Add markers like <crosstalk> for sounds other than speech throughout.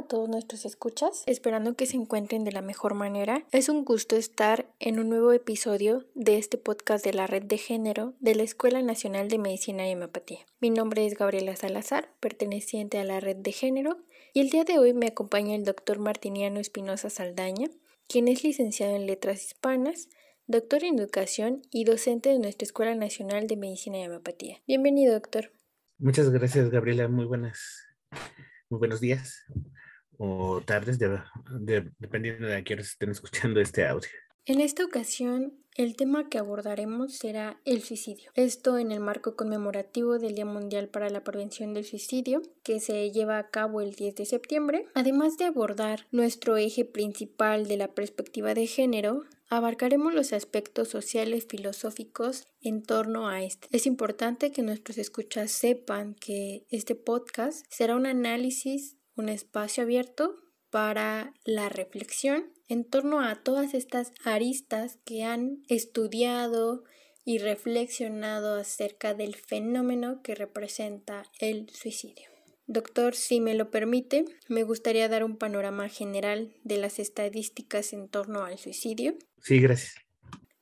a todos nuestros escuchas, esperando que se encuentren de la mejor manera. Es un gusto estar en un nuevo episodio de este podcast de la Red de Género de la Escuela Nacional de Medicina y Homeopatía. Mi nombre es Gabriela Salazar, perteneciente a la Red de Género, y el día de hoy me acompaña el doctor Martiniano Espinosa Saldaña, quien es licenciado en Letras Hispanas, doctor en Educación y docente de nuestra Escuela Nacional de Medicina y Homeopatía. Bienvenido, doctor. Muchas gracias, Gabriela. Muy buenas muy buenos días o tardes, dependiendo de a quién estén escuchando este audio. En esta ocasión, el tema que abordaremos será el suicidio. Esto en el marco conmemorativo del Día Mundial para la Prevención del Suicidio, que se lleva a cabo el 10 de septiembre. Además de abordar nuestro eje principal de la perspectiva de género, abarcaremos los aspectos sociales filosóficos en torno a este. Es importante que nuestros escuchas sepan que este podcast será un análisis, un espacio abierto para la reflexión en torno a todas estas aristas que han estudiado y reflexionado acerca del fenómeno que representa el suicidio. Doctor, si me lo permite, me gustaría dar un panorama general de las estadísticas en torno al suicidio. Sí, gracias.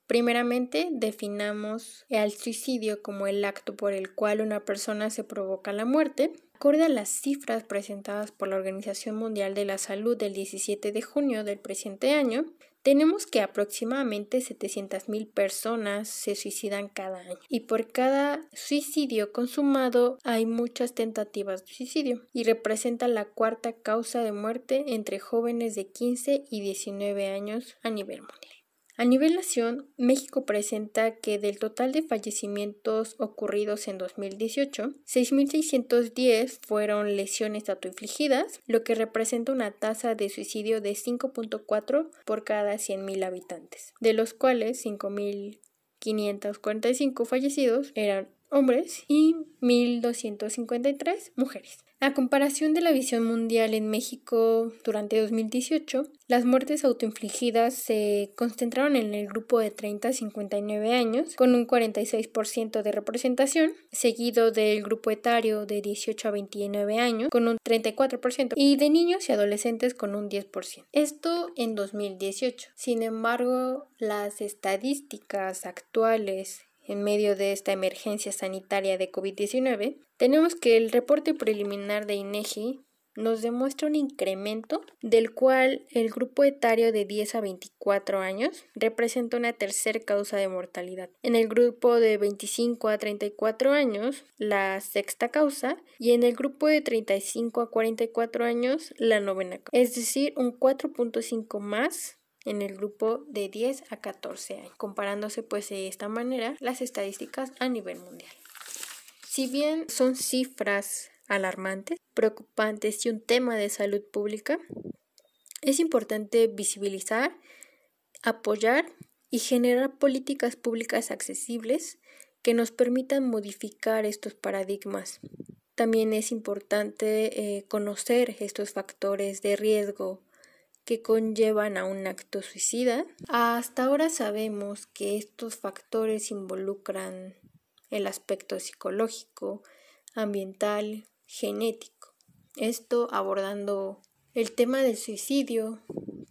Primeramente, definamos al suicidio como el acto por el cual una persona se provoca la muerte. Acorde a las cifras presentadas por la Organización Mundial de la Salud del 17 de junio del presente año, tenemos que aproximadamente 700.000 personas se suicidan cada año y por cada suicidio consumado hay muchas tentativas de suicidio y representa la cuarta causa de muerte entre jóvenes de 15 y 19 años a nivel mundial. A nivel nación, México presenta que del total de fallecimientos ocurridos en 2018, 6.610 fueron lesiones autoinfligidas, lo que representa una tasa de suicidio de 5.4 por cada 100.000 habitantes, de los cuales 5.545 fallecidos eran hombres y 1.253 mujeres. A comparación de la visión mundial en México durante 2018, las muertes autoinfligidas se concentraron en el grupo de 30 a 59 años, con un 46% de representación, seguido del grupo etario de 18 a 29 años, con un 34%, y de niños y adolescentes con un 10%. Esto en 2018. Sin embargo, las estadísticas actuales en medio de esta emergencia sanitaria de COVID-19, tenemos que el reporte preliminar de INEGI nos demuestra un incremento del cual el grupo etario de 10 a 24 años representa una tercera causa de mortalidad. En el grupo de 25 a 34 años, la sexta causa, y en el grupo de 35 a 44 años, la novena causa. Es decir, un 4.5 más en el grupo de 10 a 14 años, comparándose pues de esta manera las estadísticas a nivel mundial. Si bien son cifras alarmantes, preocupantes y un tema de salud pública, es importante visibilizar, apoyar y generar políticas públicas accesibles que nos permitan modificar estos paradigmas. También es importante eh, conocer estos factores de riesgo que conllevan a un acto suicida. Hasta ahora sabemos que estos factores involucran el aspecto psicológico, ambiental, genético. Esto abordando el tema del suicidio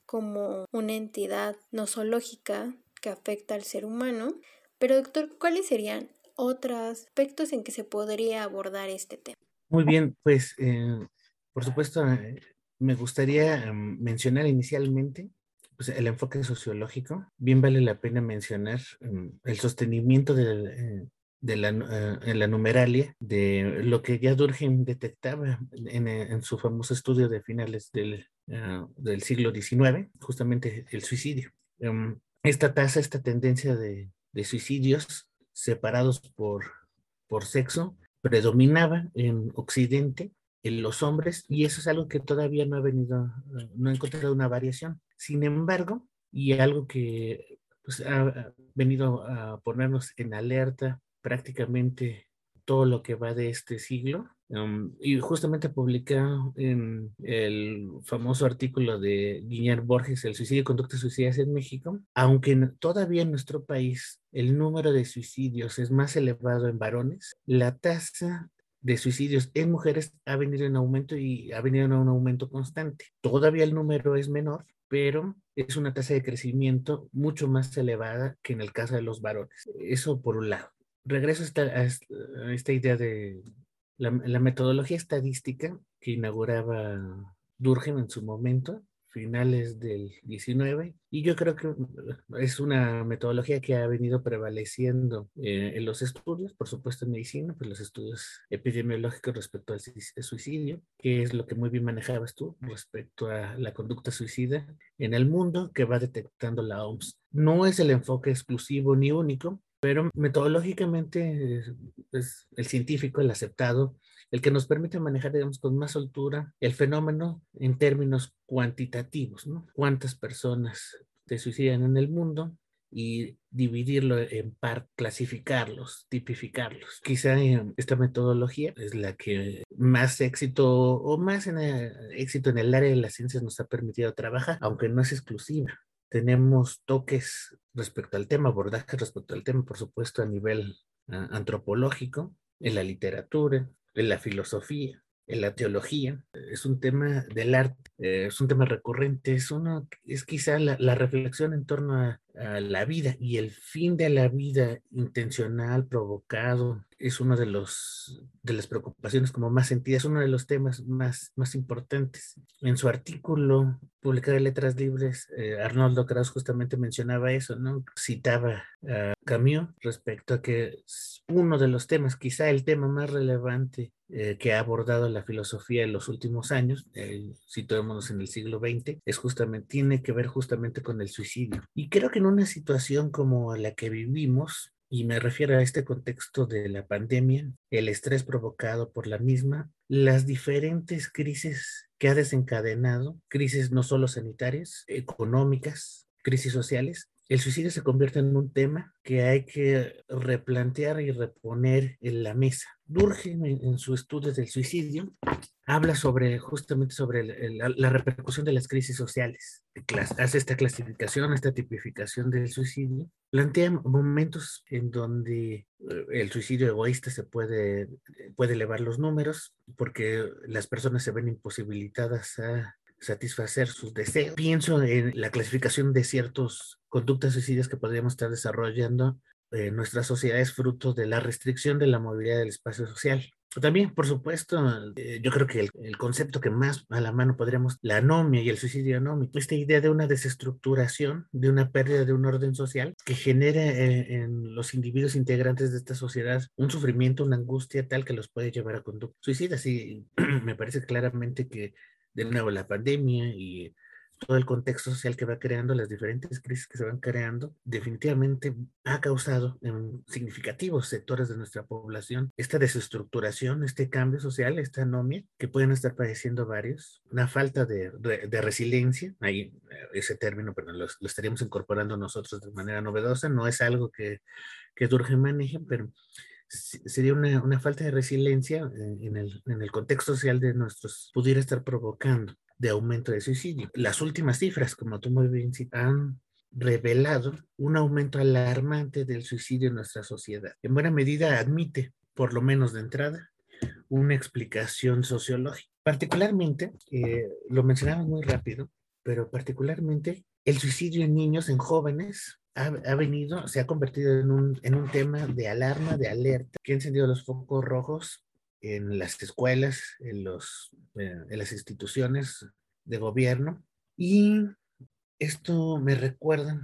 como una entidad nosológica que afecta al ser humano. Pero doctor, ¿cuáles serían otros aspectos en que se podría abordar este tema? Muy bien, pues eh, por supuesto eh, me gustaría em, mencionar inicialmente pues, el enfoque sociológico. Bien vale la pena mencionar em, el sostenimiento de, de la, eh, en la numeralia de lo que ya Durkheim detectaba en, en su famoso estudio de finales del, eh, del siglo XIX, justamente el suicidio. Em, esta tasa, esta tendencia de, de suicidios separados por, por sexo predominaba en Occidente en los hombres y eso es algo que todavía no ha venido, eh, no ha encontrado una variación. Sin embargo, y algo que pues, ha venido a ponernos en alerta prácticamente todo lo que va de este siglo. Um, y justamente publica en el famoso artículo de Guillermo Borges, El suicidio y conductas suicidas en México, aunque todavía en nuestro país el número de suicidios es más elevado en varones, la tasa de suicidios en mujeres ha venido en aumento y ha venido en un aumento constante. Todavía el número es menor, pero es una tasa de crecimiento mucho más elevada que en el caso de los varones. Eso por un lado. Regreso a esta, idea de la, la metodología estadística que inauguraba Durkheim en su momento finales del 19 y yo creo que es una metodología que ha venido prevaleciendo eh, en los estudios, por supuesto en medicina, pues los estudios epidemiológicos respecto al suicidio, que es lo que muy bien manejabas tú respecto a la conducta suicida en el mundo que va detectando la OMS. No es el enfoque exclusivo ni único, pero metodológicamente es el científico, el aceptado, el que nos permite manejar, digamos, con más soltura el fenómeno en términos cuantitativos, ¿no? Cuántas personas se suicidan en el mundo y dividirlo en par, clasificarlos, tipificarlos. Quizá esta metodología es la que más éxito o más en éxito en el área de las ciencias nos ha permitido trabajar, aunque no es exclusiva. Tenemos toques respecto al tema, abordaje respecto al tema, por supuesto, a nivel ah, antropológico, en la literatura, en la filosofía, en la teología. Es un tema del arte, eh, es un tema recurrente, es, uno, es quizá la, reflexión en torno a, la vida y el fin de la vida intencional, provocado, es uno de de las preocupaciones como más sentidas, uno de los temas más, más importantes. En su artículo publicado en Letras Libres, eh, Arnoldo Kraus justamente mencionaba eso, ¿no? Citaba a Camus respecto a que uno de los temas, quizá el tema más relevante eh, que ha abordado la filosofía en los últimos años, eh, situémonos en el siglo XX, es justamente, tiene que ver justamente con el suicidio. Y creo que en una situación como la que vivimos, y me refiero a este contexto de la pandemia, el estrés provocado por la misma, las diferentes crisis que ha desencadenado, crisis no solo sanitarias, económicas, crisis sociales, el suicidio se convierte en un tema que hay que replantear y reponer en la mesa. Durkheim, en, su estudio del suicidio, habla sobre justamente sobre la, repercusión de las crisis sociales. Hace esta clasificación, esta tipificación del suicidio. Plantea momentos en donde eh, el suicidio egoísta se puede, puede elevar los números porque las personas se ven imposibilitadas a satisfacer sus deseos. Pienso en la clasificación de ciertas conductas suicidas que podríamos estar desarrollando en nuestra sociedad es fruto de la restricción de la movilidad del espacio social. También, por supuesto, eh, yo creo que el, concepto que más a la mano podríamos, la anomia y el suicidio anómico, esta idea de una desestructuración, de una pérdida de un orden social que genera eh, en los individuos integrantes de esta sociedad un sufrimiento, una angustia tal que los puede llevar a conductas suicidas. Y <clears throat> me parece claramente que de nuevo la pandemia y todo el contexto social que va creando, las diferentes crisis que se van creando, definitivamente ha causado en significativos sectores de nuestra población esta desestructuración, este cambio social, esta anomia que pueden estar padeciendo varios, una falta de, de, resiliencia, ahí ese término, pero lo, lo, estaríamos incorporando nosotros de manera novedosa, no es algo que, que Durge maneje, pero sería una, una, falta de resiliencia en el, en el contexto social de nuestros, pudiera estar provocando de aumento de suicidio. Las últimas cifras, como tú muy bien han revelado un aumento alarmante del suicidio en nuestra sociedad. En buena medida admite, por lo menos de entrada, una explicación sociológica. Particularmente, eh, lo mencionamos muy rápido, pero particularmente el suicidio en niños, en jóvenes, ha, venido, se ha convertido en un, en un tema de alarma, de alerta, que ha encendido los focos rojos en las escuelas, en, los, eh, en las instituciones de gobierno. Y esto me recuerda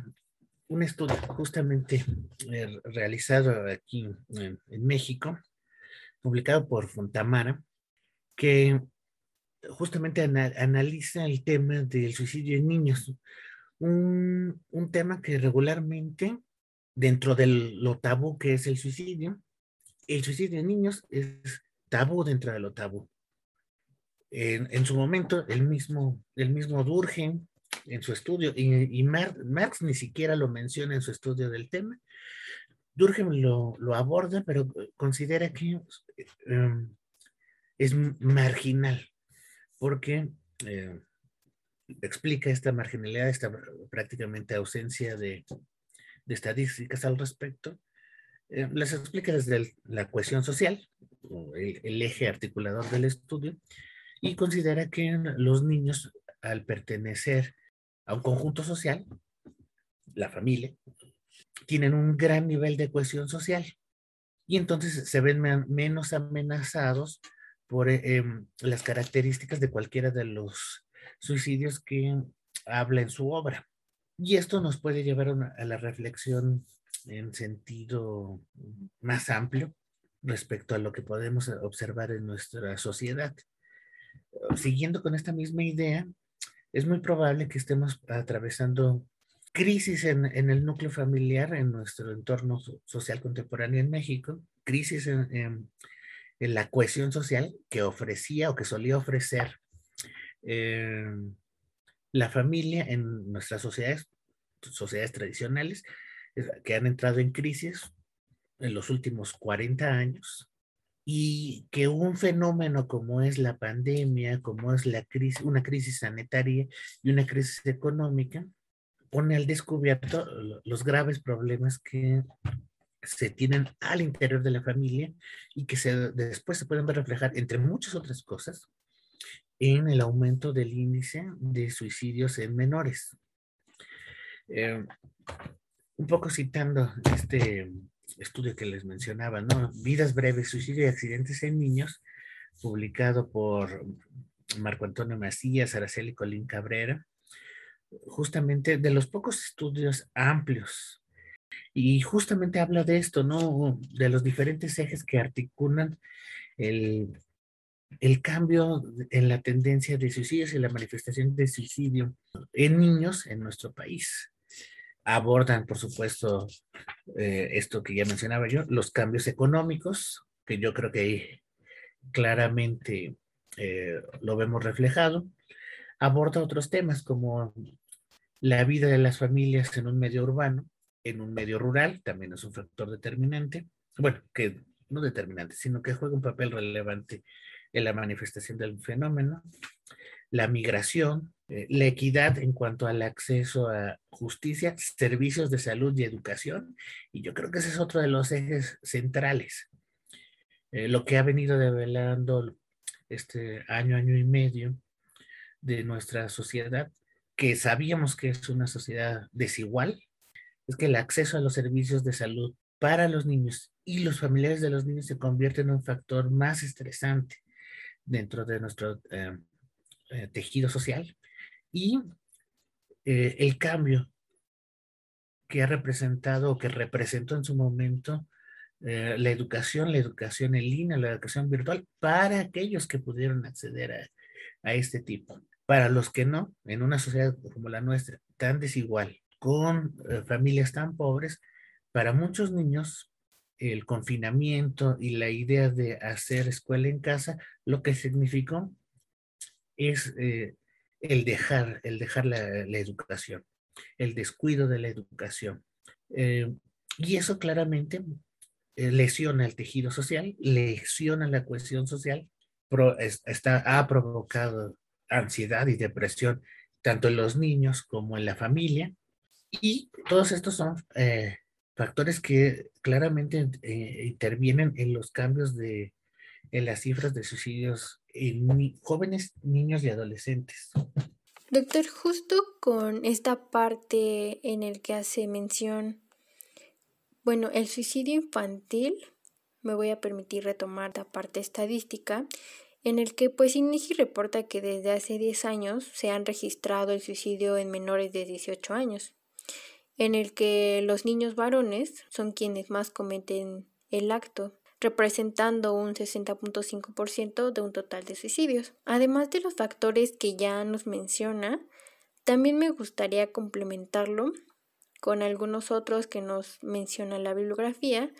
un estudio justamente eh, realizado aquí en, en, México, publicado por Fontamara, que justamente analiza el tema del suicidio en niños un, un tema que regularmente, dentro de lo tabú que es el suicidio, el suicidio en niños es tabú dentro de lo tabú. En, su momento, el mismo, el mismo Durgen, en su estudio, y, y Marx, ni siquiera lo menciona en su estudio del tema, Durgen lo, aborda, pero considera que eh, es marginal, porque eh, explica esta marginalidad, esta prácticamente ausencia de, estadísticas al respecto, eh, las explica desde la cohesión social, el, eje articulador del estudio, y considera que los niños, al pertenecer a un conjunto social, la familia, tienen un gran nivel de cohesión social y entonces se ven menos amenazados por eh, em, las características de cualquiera de los suicidios que habla en su obra. Y esto nos puede llevar a la reflexión en sentido más amplio respecto a lo que podemos observar en nuestra sociedad. Siguiendo con esta misma idea, es muy probable que estemos atravesando crisis en, el núcleo familiar, en nuestro entorno social contemporáneo en México, crisis en, la cohesión social que ofrecía o que solía ofrecer eh, la familia en nuestras sociedades, sociedades tradicionales, que han entrado en crisis en los últimos 40 años y que un fenómeno como es la pandemia, como es la crisis, una crisis sanitaria y una crisis económica, pone al descubierto los graves problemas que se tienen al interior de la familia y que se, después se pueden ver reflejar, entre muchas otras cosas, en el aumento del índice de suicidios en menores. Eh, un poco citando este estudio que les mencionaba, ¿no? Vidas breves, suicidio y accidentes en niños, publicado por Marco Antonio Macías, Araceli Colín Cabrera, justamente de los pocos estudios amplios. Y justamente habla de esto, ¿no? De los diferentes ejes que articulan el, el cambio en la tendencia de suicidios y la manifestación de suicidio en niños en nuestro país. Abordan, por supuesto, eh, esto que ya mencionaba yo, los cambios económicos, que yo creo que claramente eh, lo vemos reflejado. Aborda otros temas como la vida de las familias en un medio urbano, en un medio rural, también es un factor determinante. Bueno, que no determinante, sino que juega un papel relevante en la manifestación del fenómeno. La migración, eh, la equidad en cuanto al acceso a justicia, servicios de salud y educación. Y yo creo que ese es otro de los ejes centrales. Eh, lo que ha venido develando este año, año y medio de nuestra sociedad que sabíamos que es una sociedad desigual, es que el acceso a los servicios de salud para los niños y los familiares de los niños se convierte en un factor más estresante dentro de nuestro eh, eh, tejido social y eh, el cambio que ha representado o que representó en su momento la educación, la educación en línea, la educación virtual para aquellos que pudieron acceder a, a este tipo. Para los que no, en una sociedad como la nuestra, tan desigual, con eh, familias tan pobres, para muchos niños el confinamiento y la idea de hacer escuela en casa, lo que significó es eh, el dejar, el dejar la, educación, el descuido de la educación. Eh, y eso claramente lesiona el tejido social, lesiona la cohesión social, está, ha provocado ansiedad y depresión, tanto en los niños como en la familia. Y todos estos son eh, factores que claramente eh, intervienen en los cambios de en las cifras de suicidios en jóvenes, niños y adolescentes. Doctor, justo con esta parte en el que hace mención, bueno, el suicidio infantil, me voy a permitir retomar la parte estadística, en el que pues INEGI reporta que desde hace 10 años se han registrado el suicidio en menores de 18 años, en el que los niños varones son quienes más cometen el acto, representando un 60.5% de un total de suicidios. Además de los factores que ya nos menciona, también me gustaría complementarlo con algunos otros que nos menciona la bibliografía,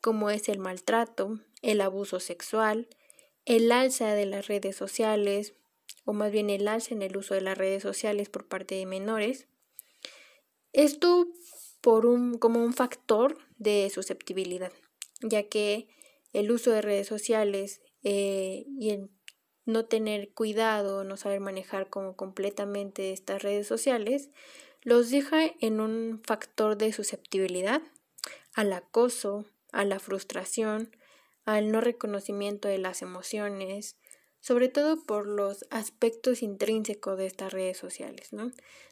como es el maltrato, el abuso sexual, el alza de las redes sociales, o más bien el alza en el uso de las redes sociales por parte de menores. Esto por un, como un factor de susceptibilidad, ya que el uso de redes sociales eh, y el no tener cuidado, no saber manejar como completamente estas redes sociales, los deja en un factor de susceptibilidad al acoso, a la frustración, al no reconocimiento de las emociones, sobre todo por los aspectos intrínsecos de estas redes sociales, ¿no?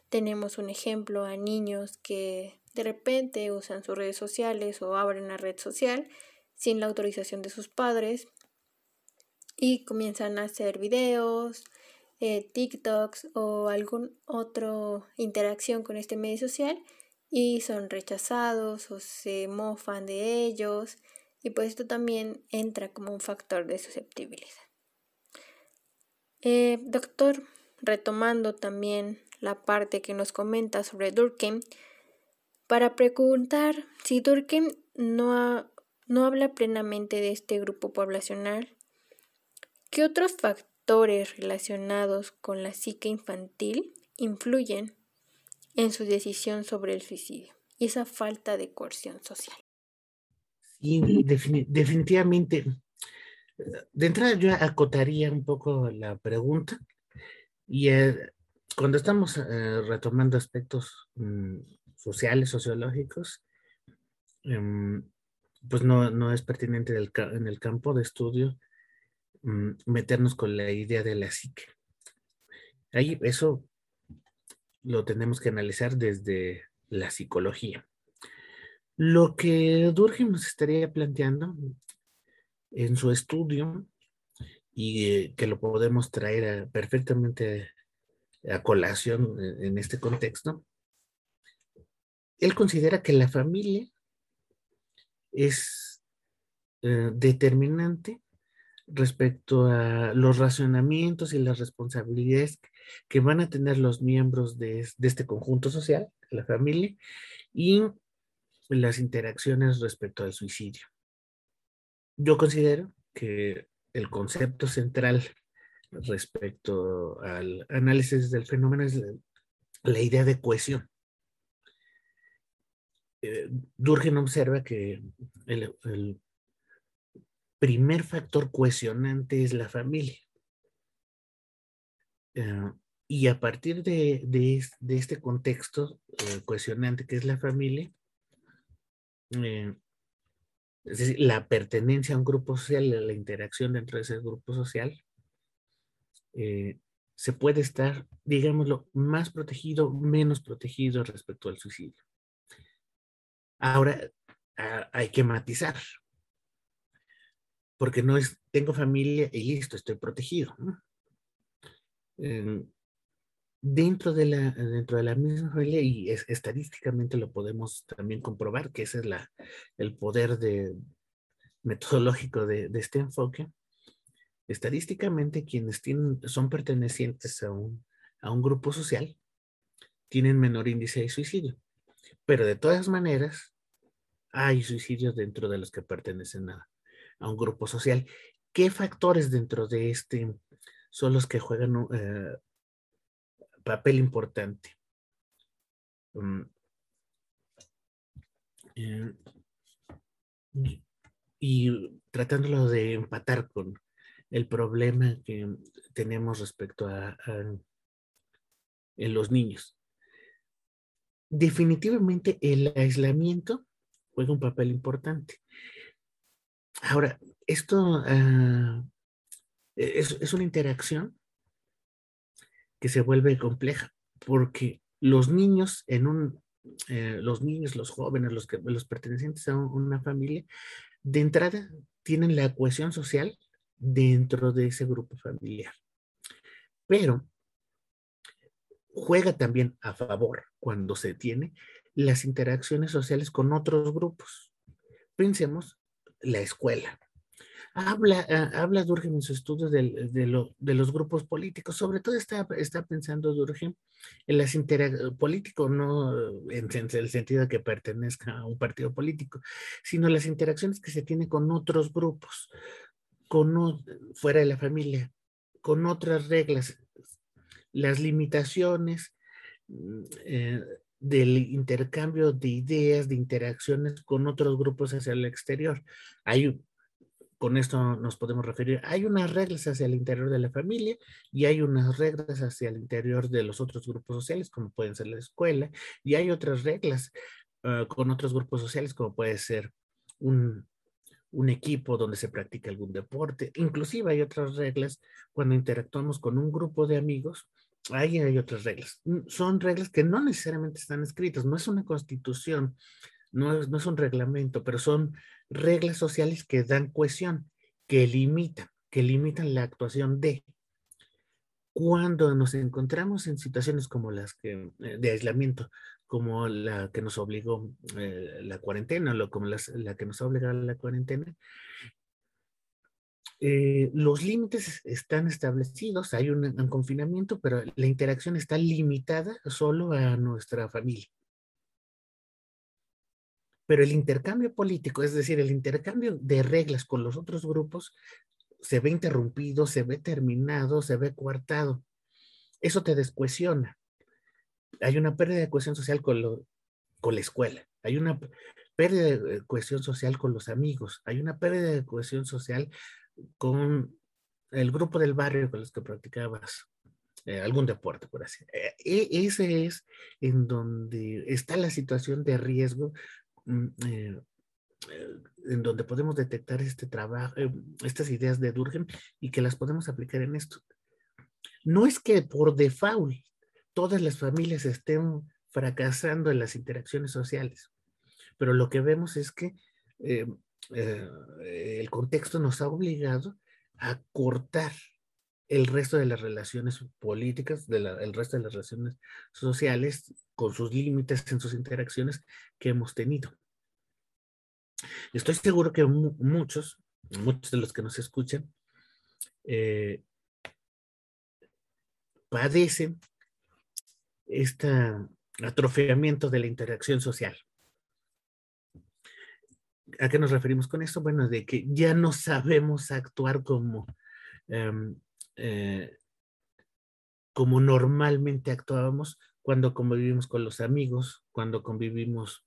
Tenemos un ejemplo a niños que de repente usan sus redes sociales o abren una red social sin la autorización de sus padres y comienzan a hacer videos, eh, TikToks o algún otro interacción con este medio social y son rechazados o se mofan de ellos y pues esto también entra como un factor de susceptibilidad. Eh, doctor, retomando también la parte que nos comenta sobre Durkheim, para preguntar si Durkheim no, no habla plenamente de este grupo poblacional, ¿qué otros factores relacionados con la psique infantil influyen en su decisión sobre el suicidio y esa falta de coerción social? Sí, definitivamente. De entrada yo acotaría un poco la pregunta y eh, cuando estamos eh, retomando aspectos mm, sociales, sociológicos, em, pues no, es pertinente en el campo de estudio mm, meternos con la idea de la psique. Ahí eso lo tenemos que analizar desde la psicología. Lo que Durkheim nos estaría planteando en su estudio y eh, que lo podemos traer perfectamente a colación en, este contexto, él considera que la familia es eh, determinante respecto a los racionamientos y las responsabilidades que van a tener los miembros de, de este conjunto social, la familia, y las interacciones respecto al suicidio. Yo considero que el concepto central respecto al análisis del fenómeno es la, idea de cohesión. Eh, Durgen observa que el, primer factor cohesionante es la familia. Eh, y a partir de, este contexto eh, cohesionante que es la familia, eh, es decir, la pertenencia a un grupo social, la interacción dentro de ese grupo social, se puede estar, digámoslo, más protegido, menos protegido respecto al suicidio. Ahora, hay que matizar, porque no es, tengo familia y listo, estoy protegido. Em, dentro de la, dentro de la misma familia y estadísticamente lo podemos también comprobar que ese es la, el poder de, metodológico de, este enfoque. Estadísticamente quienes tienen, son pertenecientes a un, a un grupo social tienen menor índice de suicidio. Pero de todas maneras, hay suicidios dentro de los que pertenecen a, un grupo social. ¿Qué factores dentro de este son los que juegan eh, papel importante. Mm. Eh, y tratándolo de empatar con el problema que tenemos respecto a, los niños. Definitivamente el aislamiento juega un papel importante. Ahora, esto ah, es, es, una interacción que se vuelve compleja, porque los niños en un, eh, los niños, los jóvenes, los, que, los pertenecientes a una familia, de entrada tienen la cohesión social dentro de ese grupo familiar. Pero juega también a favor cuando se tiene las interacciones sociales con otros grupos. Pensemos la escuela. Habla, ah, habla Durgen en su estudio de, de, los grupos políticos, sobre todo está, está pensando Durgen en las interacciones, político no en, el sentido de que pertenezca a un partido político, sino las interacciones que se tienen con otros grupos, con, fuera de la familia, con otras reglas, las limitaciones mm, eh, del intercambio de ideas, de interacciones con otros grupos hacia el exterior. Hay con esto nos podemos referir, hay unas reglas hacia el interior de la familia y hay unas reglas hacia el interior de los otros grupos sociales, como pueden ser la escuela, y hay otras reglas ah, con otros grupos sociales, como puede ser un, un equipo donde se practica algún deporte. Inclusive hay otras reglas cuando interactuamos con un grupo de amigos. Ahí hay otras reglas. Mm, son reglas que no necesariamente están escritas. No es una constitución, no es, no es un reglamento, pero son reglas sociales que dan cohesión, que limitan, que limitan la actuación de cuando nos encontramos en situaciones como las que eh, de aislamiento, como la que nos obligó eh, la cuarentena, o como la que nos ha obligado la cuarentena, eh, los límites están establecidos, hay un, un, confinamiento, pero la interacción está limitada solo a nuestra familia. Pero el intercambio político, es decir, el intercambio de reglas con los otros grupos, se ve interrumpido, se ve terminado, se ve coartado. Eso te descohesiona. Hay una pérdida de cohesión social con, con la escuela. Hay una pérdida de cohesión social con los amigos. Hay una pérdida de cohesión social con el grupo del barrio con los que practicabas eh, algún deporte, por así. Eh, e, ese es en donde está la situación de riesgo mm, eh, en donde podemos detectar este trabajo, eh, estas ideas de Durkheim y que las podemos aplicar en esto. No es que por default todas las familias estén fracasando en las interacciones sociales, pero lo que vemos es que eh, eh, el contexto nos ha obligado a cortar el resto de las relaciones políticas, de el resto de las relaciones sociales, con sus límites en sus interacciones que hemos tenido. Estoy seguro que muchos, muchos de los que nos escuchan, eh, padecen este atrofiamiento de la interacción social. ¿A qué nos referimos con esto? Bueno, de que ya no sabemos actuar como, em, eh, como normalmente actuábamos cuando convivimos con los amigos, cuando convivimos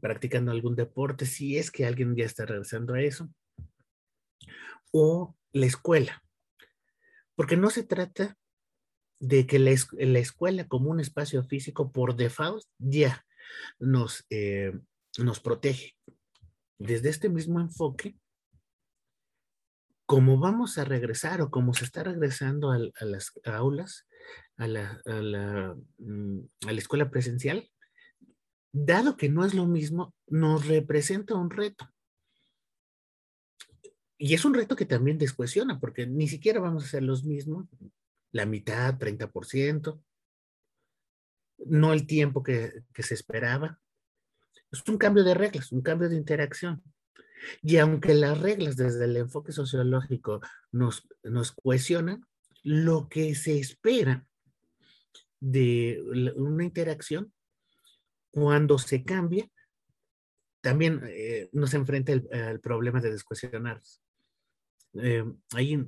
practicando algún deporte, si es que alguien ya está regresando a eso, o la escuela. Porque no se trata de que la, escuela como un espacio físico por default ya nos, eh, nos protege. Desde este mismo enfoque, como vamos a regresar o como se está regresando a, las aulas, a la, a la, mm, a la escuela presencial, dado que no es lo mismo, nos representa un reto. Y es un reto que también descohesiona, porque ni siquiera vamos a hacer los mismos, la mitad, 30%, no el tiempo que, se esperaba. Es un cambio de reglas, un cambio de interacción. Y aunque las reglas desde el enfoque sociológico nos, nos cohesionan, lo que se espera de una interacción cuando se cambia, también eh, nos enfrenta el, problema de descohesionar. Eh, ahí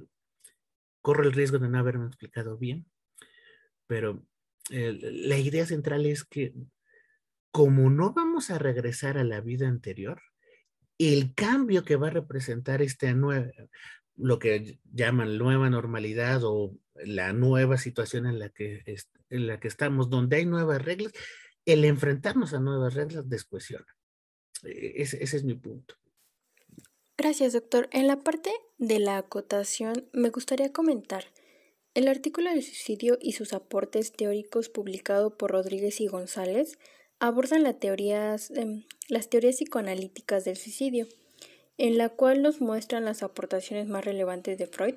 corro el riesgo de no haberme explicado bien, pero eh, la idea central es que como no vamos a regresar a la vida anterior, el cambio que va a representar esta nueva, lo que llaman nueva normalidad o la nueva situación en la que, en la que estamos, donde hay nuevas reglas, el enfrentarnos a nuevas reglas descohesiona. E, ese, ese es mi punto. Gracias, doctor. En la parte de la acotación me gustaría comentar el artículo del suicidio y sus aportes teóricos publicado por Rodríguez y González abordan las teorías, em, las teorías psicoanalíticas del suicidio, en la cual nos muestran las aportaciones más relevantes de Freud,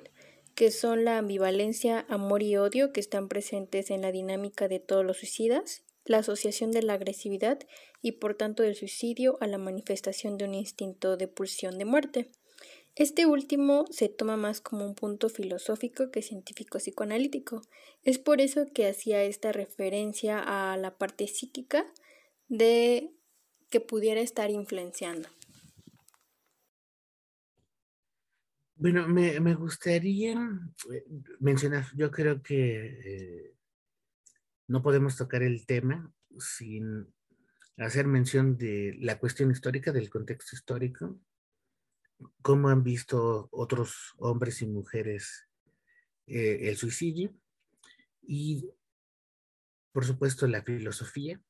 que son la ambivalencia, amor y odio que están presentes en la dinámica de todos los suicidas la asociación de la agresividad y por tanto del suicidio a la manifestación de un instinto de pulsión de muerte. Este último se toma más como un punto filosófico que científico psicoanalítico. Es por eso que hacía esta referencia a la parte psíquica de que pudiera estar influenciando. Bueno, me, gustaría eh, mencionar, yo creo que eh, no podemos tocar el tema sin hacer mención de la cuestión histórica, del contexto histórico, cómo han visto otros hombres y mujeres eh, el suicidio y, por supuesto, la filosofía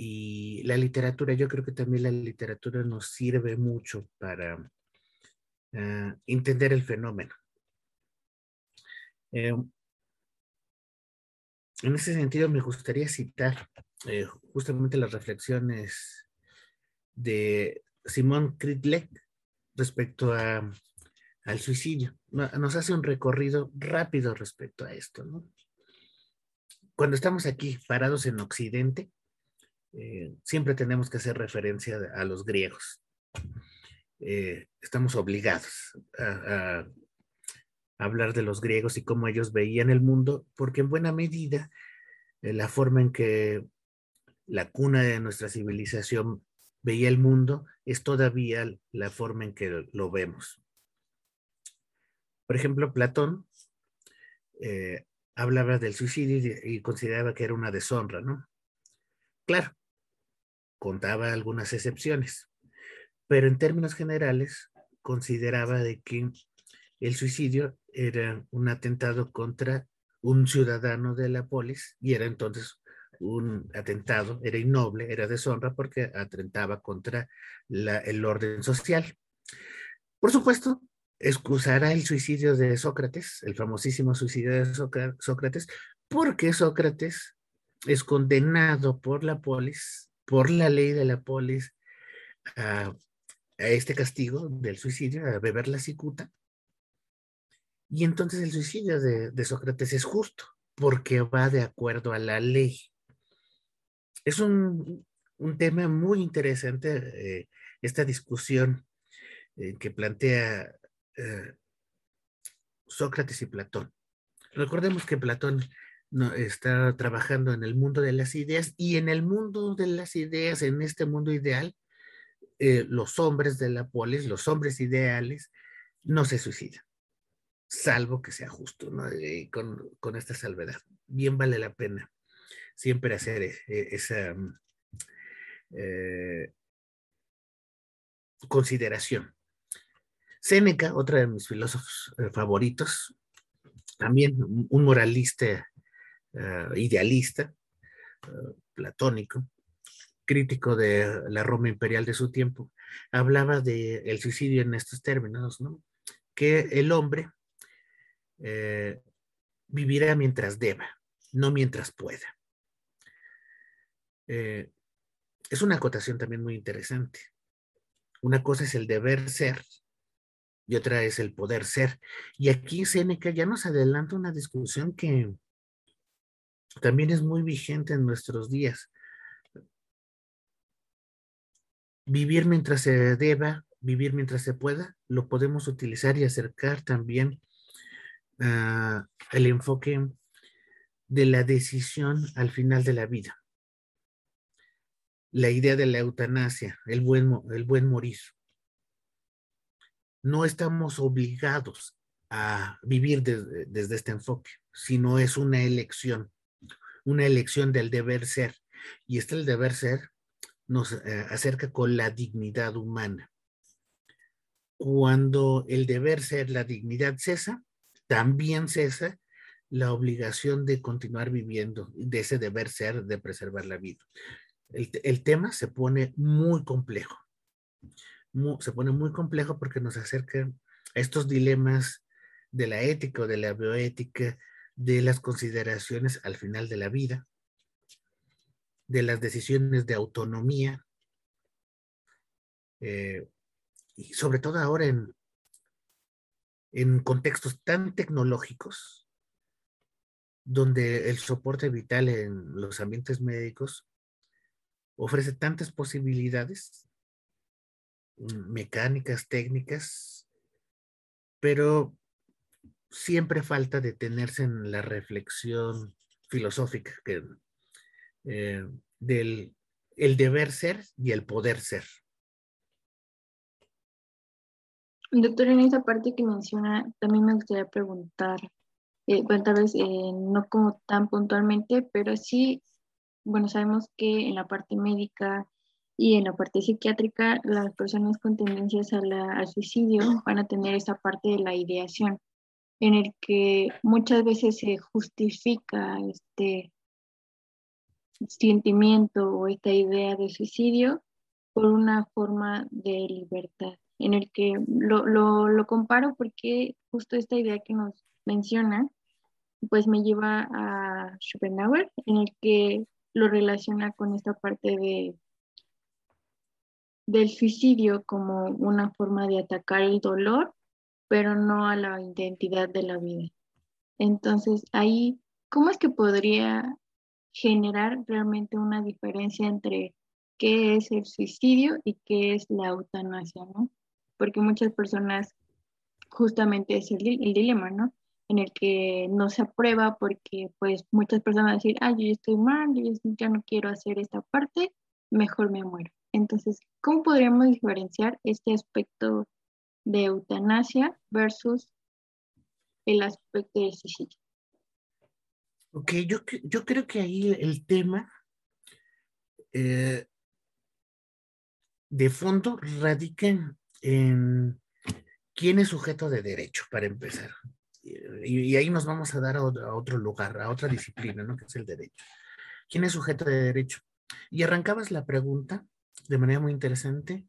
Y la literatura, yo creo que también la literatura nos sirve mucho para ah, entender el fenómeno. Eh, en ese sentido, me gustaría citar eh, justamente las reflexiones de Simón Kridlek respecto a, al suicidio. Nos hace un recorrido rápido respecto a esto. Cuando estamos aquí parados en Occidente, eh, siempre tenemos que hacer referencia a los griegos. Eh, estamos obligados a, hablar de los griegos y cómo ellos veían el mundo, porque en buena medida eh, la forma en que la cuna de nuestra civilización veía el mundo es todavía la forma en que lo vemos. Por ejemplo, Platón hablaba del suicidio y, consideraba que era una deshonra, ¿no? Claro, contaba algunas excepciones, pero en términos generales consideraba de que el suicidio era un atentado contra un ciudadano de la polis y era entonces un atentado, era innoble, era deshonra porque atentaba contra el orden social. Por supuesto, excusará el suicidio de Sócrates, el famosísimo suicidio de Sócrates, porque Sócrates es condenado por la polis, por la ley de la polis, a, este castigo del suicidio, a beber la cicuta, y entonces el suicidio de, Sócrates es justo porque va de acuerdo a la ley. Es un, tema muy interesante eh, esta discusión eh, que plantea eh, Sócrates y Platón. Recordemos que Platón no, está trabajando en el mundo de las ideas y en el mundo de las ideas, en este mundo ideal, los hombres de la polis, los hombres ideales, no se suicidan salvo que sea justo, ¿no? con, esta salvedad. Bien vale la pena siempre hacer e, e, esa mm, eh, consideración. Séneca, otro de mis filósofos eh, favoritos, también un moralista eh, idealista, platónico, crítico de la Roma imperial de su tiempo, hablaba del suicidio en estos términos, ¿no? Que el hombre eh, vivirá mientras deba, no mientras pueda. Eh, es una acotación también muy interesante. Una cosa es el deber ser y otra es el poder ser. Y aquí Seneca ya nos adelanta una discusión que también es muy vigente en nuestros días. Vivir mientras se deba, vivir mientras se pueda, lo podemos utilizar y acercar también Ah, el enfoque de la decisión al final de la vida. La idea de la eutanasia, el buen, el buen morir. No estamos obligados a vivir desde este enfoque, sino es una elección, una elección del deber ser. Y este el deber ser nos eh, acerca con la dignidad humana. Cuando el deber ser, la dignidad cesa, también cesa la obligación de continuar viviendo, de ese deber ser de preservar la vida. El, tema se pone muy complejo. se pone muy complejo porque nos acerca a estos dilemas de la ética o de la bioética, de las consideraciones al final de la vida, de las decisiones de autonomía, eh, y sobre todo ahora en, en contextos tan tecnológicos, donde el soporte vital en los ambientes médicos ofrece tantas posibilidades mm, mecánicas, técnicas, pero siempre falta detenerse en la reflexión filosófica eh, del el deber ser y el poder ser. Doctor, en esa parte que menciona, también me gustaría preguntar, eh, bueno, tal vez eh, no como tan puntualmente, pero sí, bueno, sabemos que en la parte médica y en la parte psiquiátrica, las personas con tendencias al suicidio van a tener esa parte de la ideación, en el que muchas veces se justifica este, sentimiento o esta idea de suicidio por una forma de libertad, en el que lo, lo, comparo porque justo esta idea que nos menciona, pues me lleva a Schopenhauer, en el que lo relaciona con esta parte de del suicidio como una forma de atacar el dolor, pero no a la identidad de la vida. Entonces, ahí, ¿cómo es que podría generar realmente una diferencia entre qué es el suicidio y qué es la eutanasia, ¿no? Porque muchas personas, justamente es el, dilema, ¿no? En el que no se aprueba porque pues muchas personas decir, ah, yo estoy mal, yo ya no quiero hacer esta parte, mejor me muero. Entonces, ¿cómo podríamos diferenciar este aspecto de eutanasia versus el aspecto del suicidio? Ok, yo, yo creo que ahí el tema eh, de fondo radica en quién es sujeto de derecho, para empezar. Y, ahí nos vamos a dar a otro, lugar, a otra disciplina, ¿no? Que es el derecho. ¿Quién es sujeto de derecho? Y arrancabas la pregunta de manera muy interesante.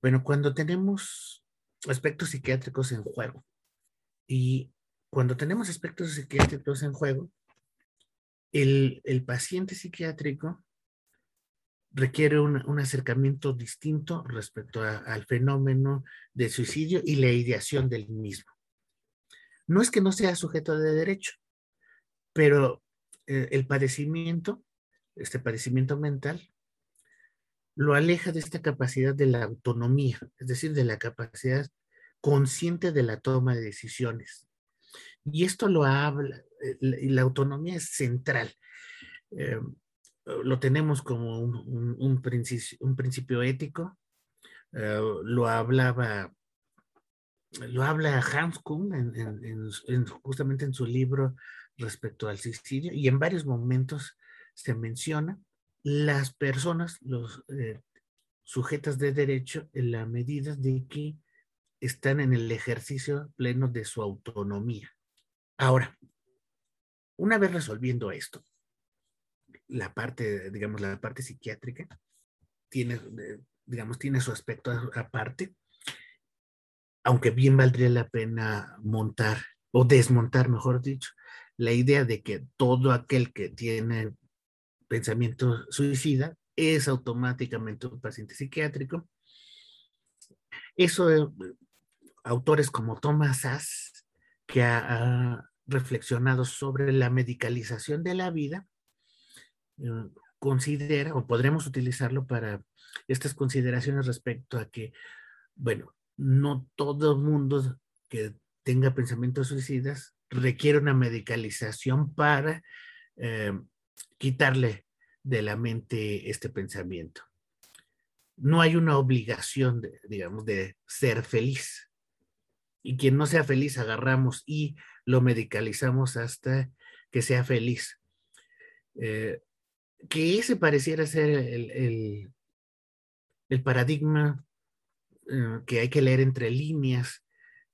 Bueno, cuando tenemos aspectos psiquiátricos en juego y cuando tenemos aspectos psiquiátricos en juego, el, paciente psiquiátrico requiere un, acercamiento distinto respecto al fenómeno de suicidio y la ideación del mismo. No es que no sea sujeto de derecho, pero eh, el padecimiento, este padecimiento mental, lo aleja de esta capacidad de la autonomía, es decir, de la capacidad consciente de la toma de decisiones. Y esto lo habla, eh, la autonomía es central. Eh, lo tenemos como un, principio, un principio, ético. Eh, lo hablaba, lo habla Hans Kuhn justamente en su libro respecto al suicidio y en varios momentos se menciona las personas, los eh, sujetas de derecho, en la medida de que están en el ejercicio pleno de su autonomía. Ahora, una vez resolviendo esto, la parte, digamos, la parte psiquiátrica tiene, eh, digamos, tiene su aspecto aparte, aunque bien valdría la pena montar o desmontar, mejor dicho, la idea de que todo aquel que tiene pensamiento suicida, es automáticamente un paciente psiquiátrico. Eso, eh, autores como Thomas Sass, que ha, reflexionado sobre la medicalización de la vida, eh, considera, o podremos utilizarlo para estas consideraciones respecto a que, bueno, no todo mundo que tenga pensamientos suicidas requiere una medicalización para eh, quitarle de la mente este pensamiento. No hay una obligación, de, digamos, de ser feliz. Y quien no sea feliz agarramos y lo medicalizamos hasta que sea feliz. Eh, que ese pareciera ser el, el, paradigma eh, que hay que leer entre líneas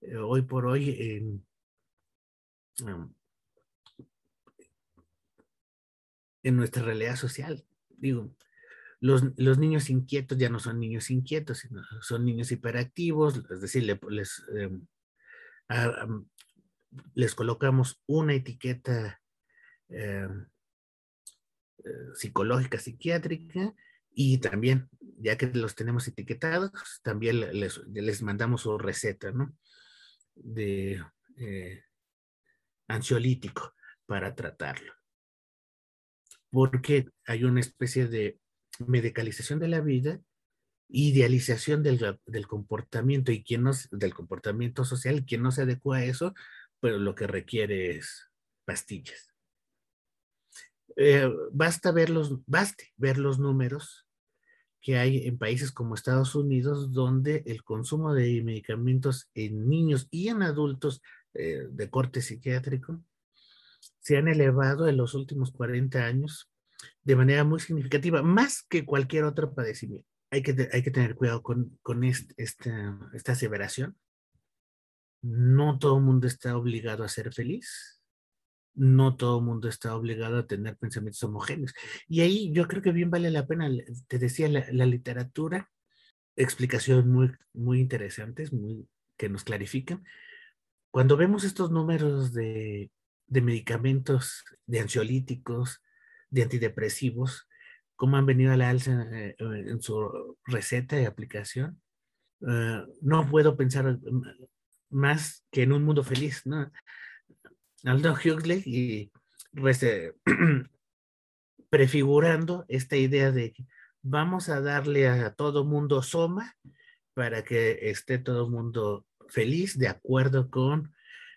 eh, hoy por hoy en, en nuestra realidad social. Digo, los, niños inquietos ya no son niños inquietos, sino son niños hiperactivos, es decir, les, em, les colocamos una etiqueta em, eh, psicológica, psiquiátrica, y también, ya que los tenemos etiquetados, también les, les mandamos su receta, ¿no? De eh, ansiolítico para tratarlo porque hay una especie de medicalización de la vida, idealización del, comportamiento y quien no, del comportamiento social, quien no se adecua a eso, pero lo que requiere es pastillas. Eh, basta ver los, baste ver los números que hay en países como Estados Unidos, donde el consumo de medicamentos en niños y en adultos eh, de corte psiquiátrico se han elevado en los últimos 40 años de manera muy significativa, más que cualquier otro padecimiento. Hay que, hay que tener cuidado con, con este, esta, esta aseveración. No todo el mundo está obligado a ser feliz. no todo el mundo está obligado a tener pensamientos homogéneos. Y ahí yo creo que bien vale la pena, te decía, la, literatura, explicaciones muy, muy interesantes, muy, que nos clarifican. Cuando vemos estos números de, de medicamentos, de ansiolíticos, de antidepresivos, cómo han venido a la alza eh, en su receta de aplicación, eh, no puedo pensar más que en un mundo feliz, ¿no? Aldo Huxley y <clears throat> prefigurando esta idea de que vamos a darle a todo mundo soma para que esté todo mundo feliz, de acuerdo con,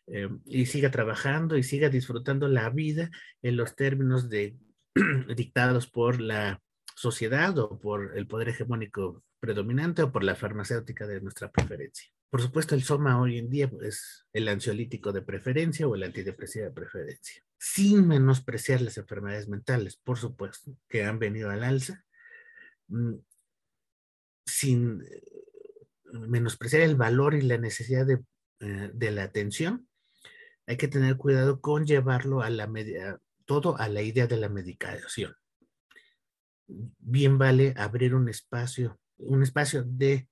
eh, y siga trabajando y siga disfrutando la vida en los términos de, <clears throat> dictados por la sociedad o por el poder hegemónico predominante o por la farmacéutica de nuestra preferencia. Por supuesto, el soma hoy en día es el ansiolítico de preferencia o el antidepresivo de preferencia, sin menospreciar las enfermedades mentales, por supuesto, que han venido al alza, mm, sin eh, menospreciar el valor y la necesidad eh, de, la atención. Hay que tener cuidado con llevarlo a la media, todo a la idea de la medicación. Bien vale abrir un espacio, un espacio de eh,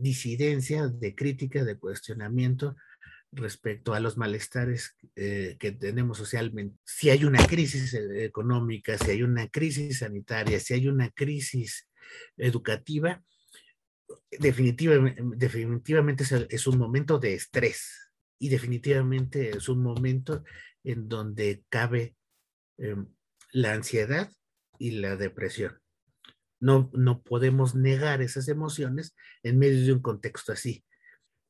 disidencia, de crítica, de cuestionamiento respecto a los malestares eh, que tenemos socialmente. Si hay una crisis eh, económica, si hay una crisis sanitaria, si hay una crisis educativa, definitivamente, definitivamente es, un momento de estrés y definitivamente es un momento en donde cabe em, la ansiedad y la depresión. No, no podemos negar esas emociones en medio de un contexto así.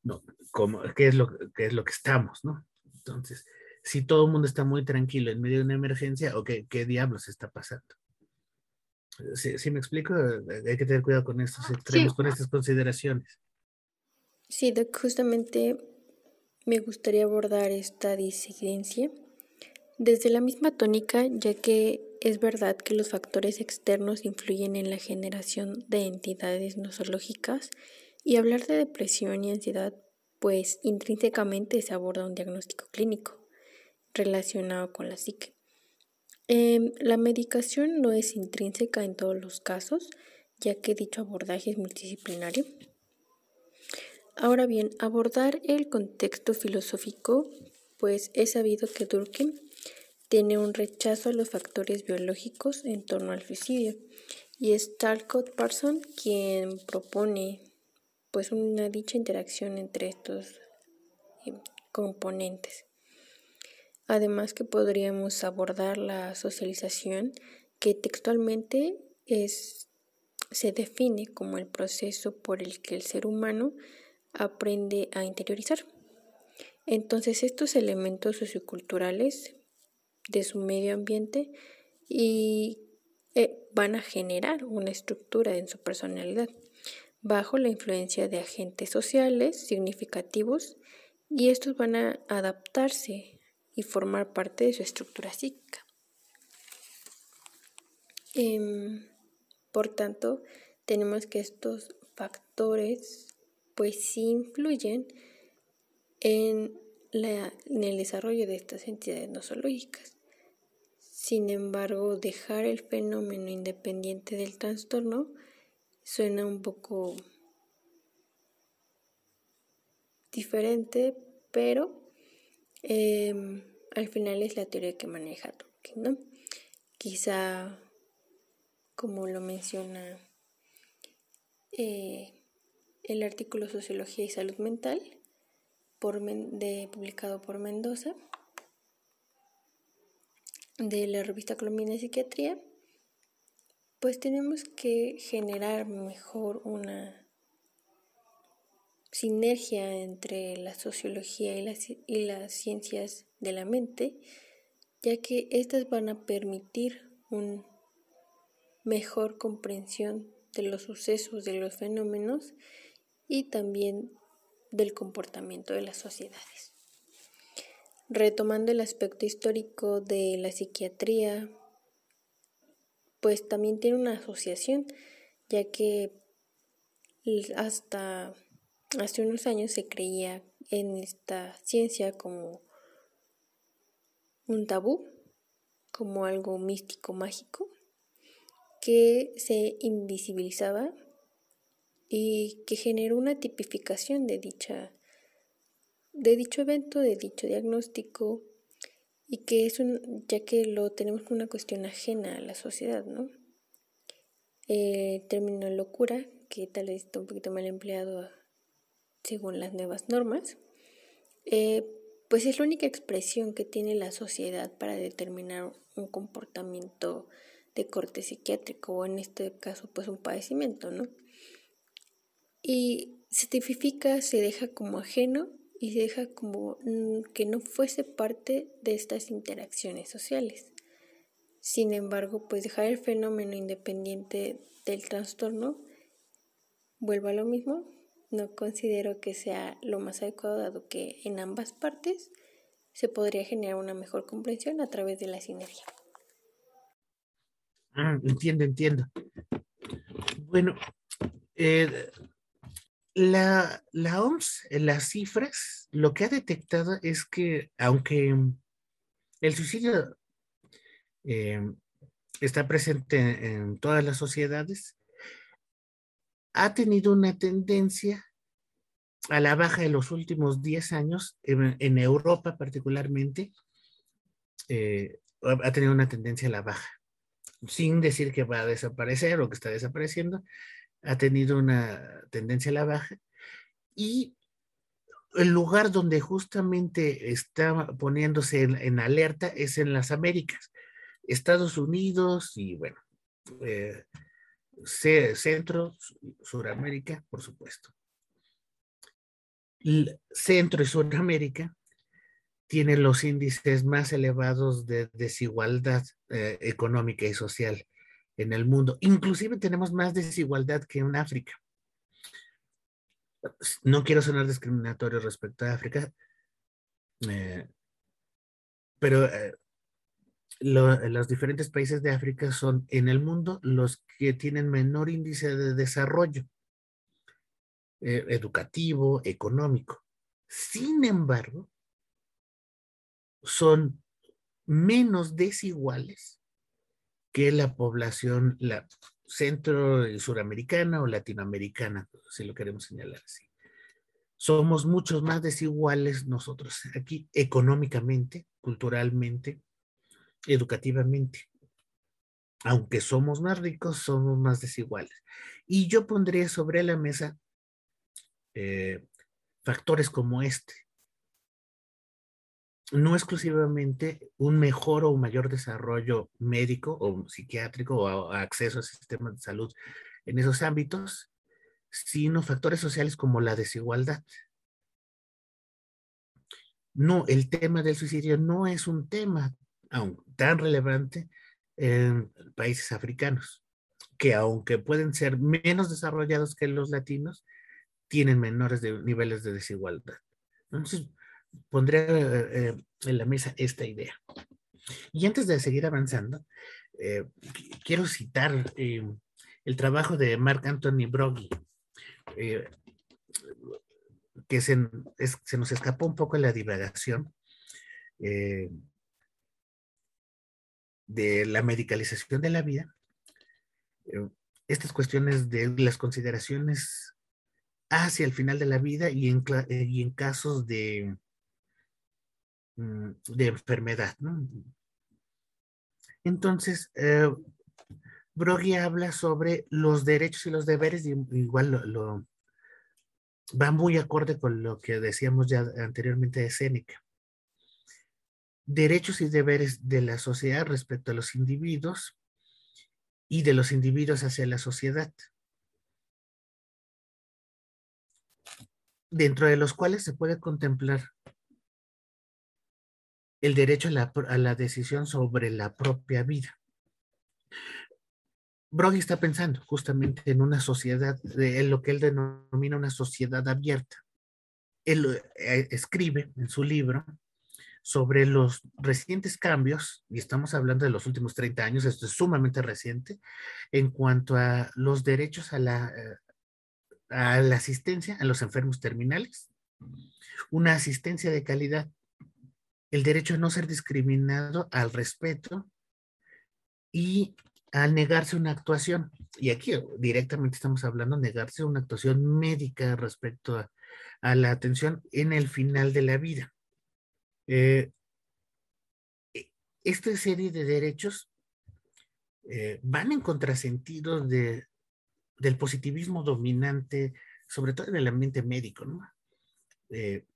No, como, ¿qué, es lo, qué es lo que estamos? ¿no? Entonces, si todo el mundo está muy tranquilo en medio de una emergencia, ¿o qué, qué diablos está pasando? Si, me explico, hay que tener cuidado con estos extremos, con estas consideraciones. Sí, justamente me gustaría abordar esta disidencia desde la misma tónica, ya que es verdad que los factores externos influyen en la generación de entidades nosológicas y hablar de depresión y ansiedad, pues intrínsecamente se aborda un diagnóstico clínico relacionado con la psique. Em, la medicación no es intrínseca en todos los casos, ya que dicho abordaje es multidisciplinario. Ahora bien, abordar el contexto filosófico, pues es sabido que Durkheim tiene un rechazo a los factores biológicos en torno al suicidio y es Talcott Parson quien propone pues una dicha interacción entre estos eh, componentes. Además que podríamos abordar la socialización que textualmente es, se define como el proceso por el que el ser humano aprende a interiorizar. Entonces estos elementos socioculturales de su medio ambiente y eh, van a generar una estructura en su personalidad bajo la influencia de agentes sociales significativos y estos van a adaptarse y formar parte de su estructura psíquica. Em, por tanto, tenemos que estos factores pues sí influyen en, en el desarrollo de estas entidades nosológicas. Sin embargo, dejar el fenómeno independiente del trastorno suena un poco diferente, pero em, al final es la teoría que maneja Tolkien. Quizá, como lo menciona eh, el artículo Sociología y Salud Mental, de, publicado por Mendoza, de la revista Colombina de Psiquiatría, pues tenemos que generar mejor una sinergia entre la sociología y las, y las ciencias de la mente, ya que estas van a permitir una mejor comprensión de los sucesos, de los fenómenos y también del comportamiento de las sociedades. Retomando el aspecto histórico de la psiquiatría, pues también tiene una asociación, ya que hasta hace unos años se creía en esta ciencia como un tabú, como algo místico, mágico, que se invisibilizaba y que generó una tipificación de dicha de dicho evento, de dicho diagnóstico y que es un ya que lo tenemos como una cuestión ajena a la sociedad, ¿no? El término locura, que tal vez está un poquito mal empleado según las nuevas normas, eh, pues es la única expresión que tiene la sociedad para determinar un comportamiento de corte psiquiátrico o en este caso pues un padecimiento, ¿no? Y se tipifica, se deja como ajeno y se deja como mm, que no fuese parte de estas interacciones sociales. Sin embargo, pues dejar el fenómeno independiente del trastorno, vuelvo a lo mismo, no considero que sea lo más adecuado dado que en ambas partes se podría generar una mejor comprensión a través de la sinergia. Ah, entiendo, entiendo. Bueno, eh, la, la, OMS, las cifras, lo que ha detectado es que aunque el suicidio eh, está presente en todas las sociedades, ha tenido una tendencia a la baja en los últimos 10 años, en, Europa particularmente, eh, ha tenido una tendencia a la baja, sin decir que va a desaparecer o que está desapareciendo, ha tenido una tendencia a la baja y el lugar donde justamente está poniéndose en, alerta es en las Américas, Estados Unidos y bueno, eh, Centro, Suramérica, por supuesto. Centro y Suramérica tienen los índices más elevados de desigualdad eh, económica y social en el mundo. Inclusive tenemos más desigualdad que en África. No quiero sonar discriminatorio respecto a África, eh, pero eh, los diferentes países de África son en el mundo los que tienen menor índice de desarrollo eh, educativo, económico. Sin embargo, son menos desiguales que la población la centro y suramericana o latinoamericana, si lo queremos señalar así. Somos muchos más desiguales nosotros aquí económicamente, culturalmente, educativamente. Aunque somos más ricos, somos más desiguales. Y yo pondría sobre la mesa eh, factores como este no exclusivamente un mejor o mayor desarrollo médico o psiquiátrico o acceso al sistema de salud en esos ámbitos, sino factores sociales como la desigualdad. No, el tema del suicidio no es un tema aún tan relevante en países africanos, que aunque pueden ser menos desarrollados que los latinos, tienen menores niveles de desigualdad. Entonces, pondré eh, eh, en la mesa esta idea. Y antes de seguir avanzando, eh, quiero citar el trabajo de Mark Anthony Broggie, que se, nos escapó un poco en la divagación de la medicalización de la vida. estas cuestiones de las consideraciones hacia el final de la vida y en casos de de enfermedad. Entonces, eh, habla sobre los derechos y los deberes, igual lo, va muy acorde con lo que decíamos ya anteriormente de Séneca. Derechos y deberes de la sociedad respecto a los individuos y de los individuos hacia la sociedad. Dentro de los cuales se puede contemplar el derecho a la, decisión sobre la propia vida. Broggie está pensando justamente en una sociedad, en lo que él denomina una sociedad abierta. Él eh, escribe en su libro sobre los recientes cambios, y estamos hablando de los últimos 30 años, esto es sumamente reciente, en cuanto a los derechos a la, eh, a la asistencia a los enfermos terminales, una asistencia de calidad el derecho a no ser discriminado, al respeto y al negarse una actuación. Y aquí directamente estamos hablando de negarse una actuación médica respecto a, la atención en el final de la vida. Eh, e, esta serie de derechos eh, van en contrasentido de, del positivismo dominante, sobre todo en el ambiente médico, ¿no? Eh,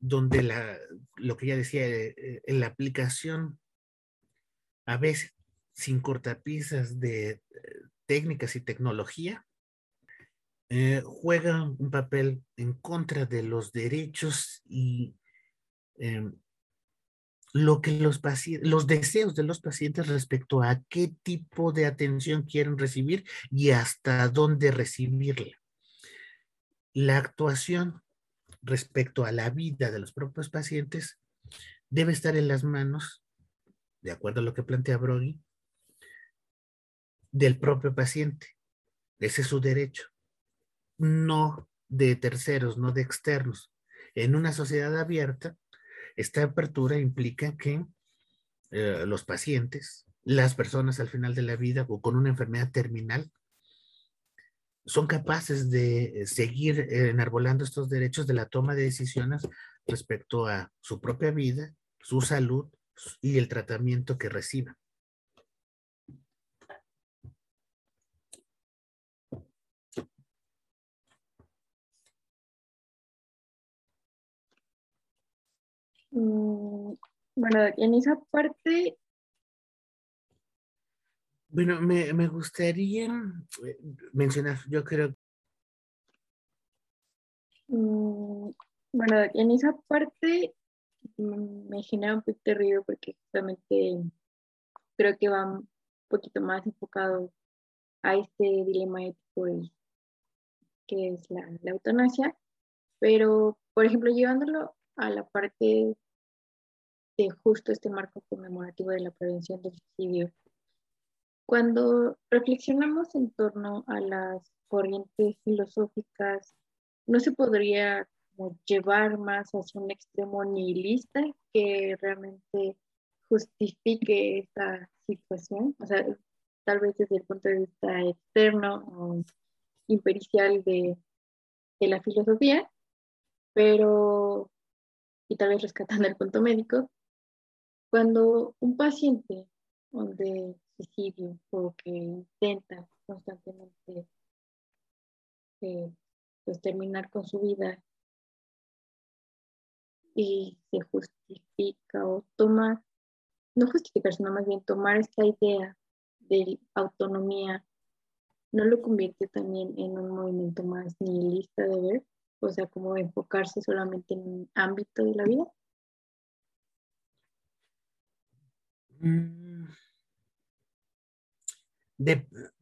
donde la, lo que ya decía, eh, en la aplicación, a veces sin cortapisas de técnicas y tecnología, juega un papel en contra de los derechos y em, lo que los los deseos de los pacientes respecto a qué tipo de atención quieren recibir y hasta dónde recibirla. La actuación respecto a la vida de los propios pacientes debe estar en las manos, de acuerdo a lo que plantea Broggie, del propio paciente. Ese es su derecho, no de terceros, no de externos. En una sociedad abierta, esta apertura implica que eh, los pacientes, las personas al final de la vida o con una enfermedad terminal, son capaces de seguir enarbolando estos derechos de la toma de decisiones respecto a su propia vida, su salud y el tratamiento que reciban. Mm, bueno, en esa parte... Bueno, me, me gustaría eh, mencionar, yo creo... Mm, bueno, en esa parte me genera un poquito de ruido porque justamente creo que va un poquito más enfocado a este dilema ético que es la, la eutanasia, pero por ejemplo llevándolo a la parte de justo este marco conmemorativo de la prevención del suicidio. Cuando reflexionamos en torno a las corrientes filosóficas, no se podría llevar más hacia un extremo nihilista que realmente justifique esta situación, o sea, tal vez desde el punto de vista externo o impericial de, de la filosofía, pero y tal vez rescatando el punto médico, cuando un paciente de o que intenta constantemente eh, pues, terminar con su vida y se justifica o toma, no justificar, sino más bien tomar esta idea de autonomía, no lo convierte también en un movimiento más nihilista de ver o sea, como enfocarse solamente en un ámbito de la vida. Mm.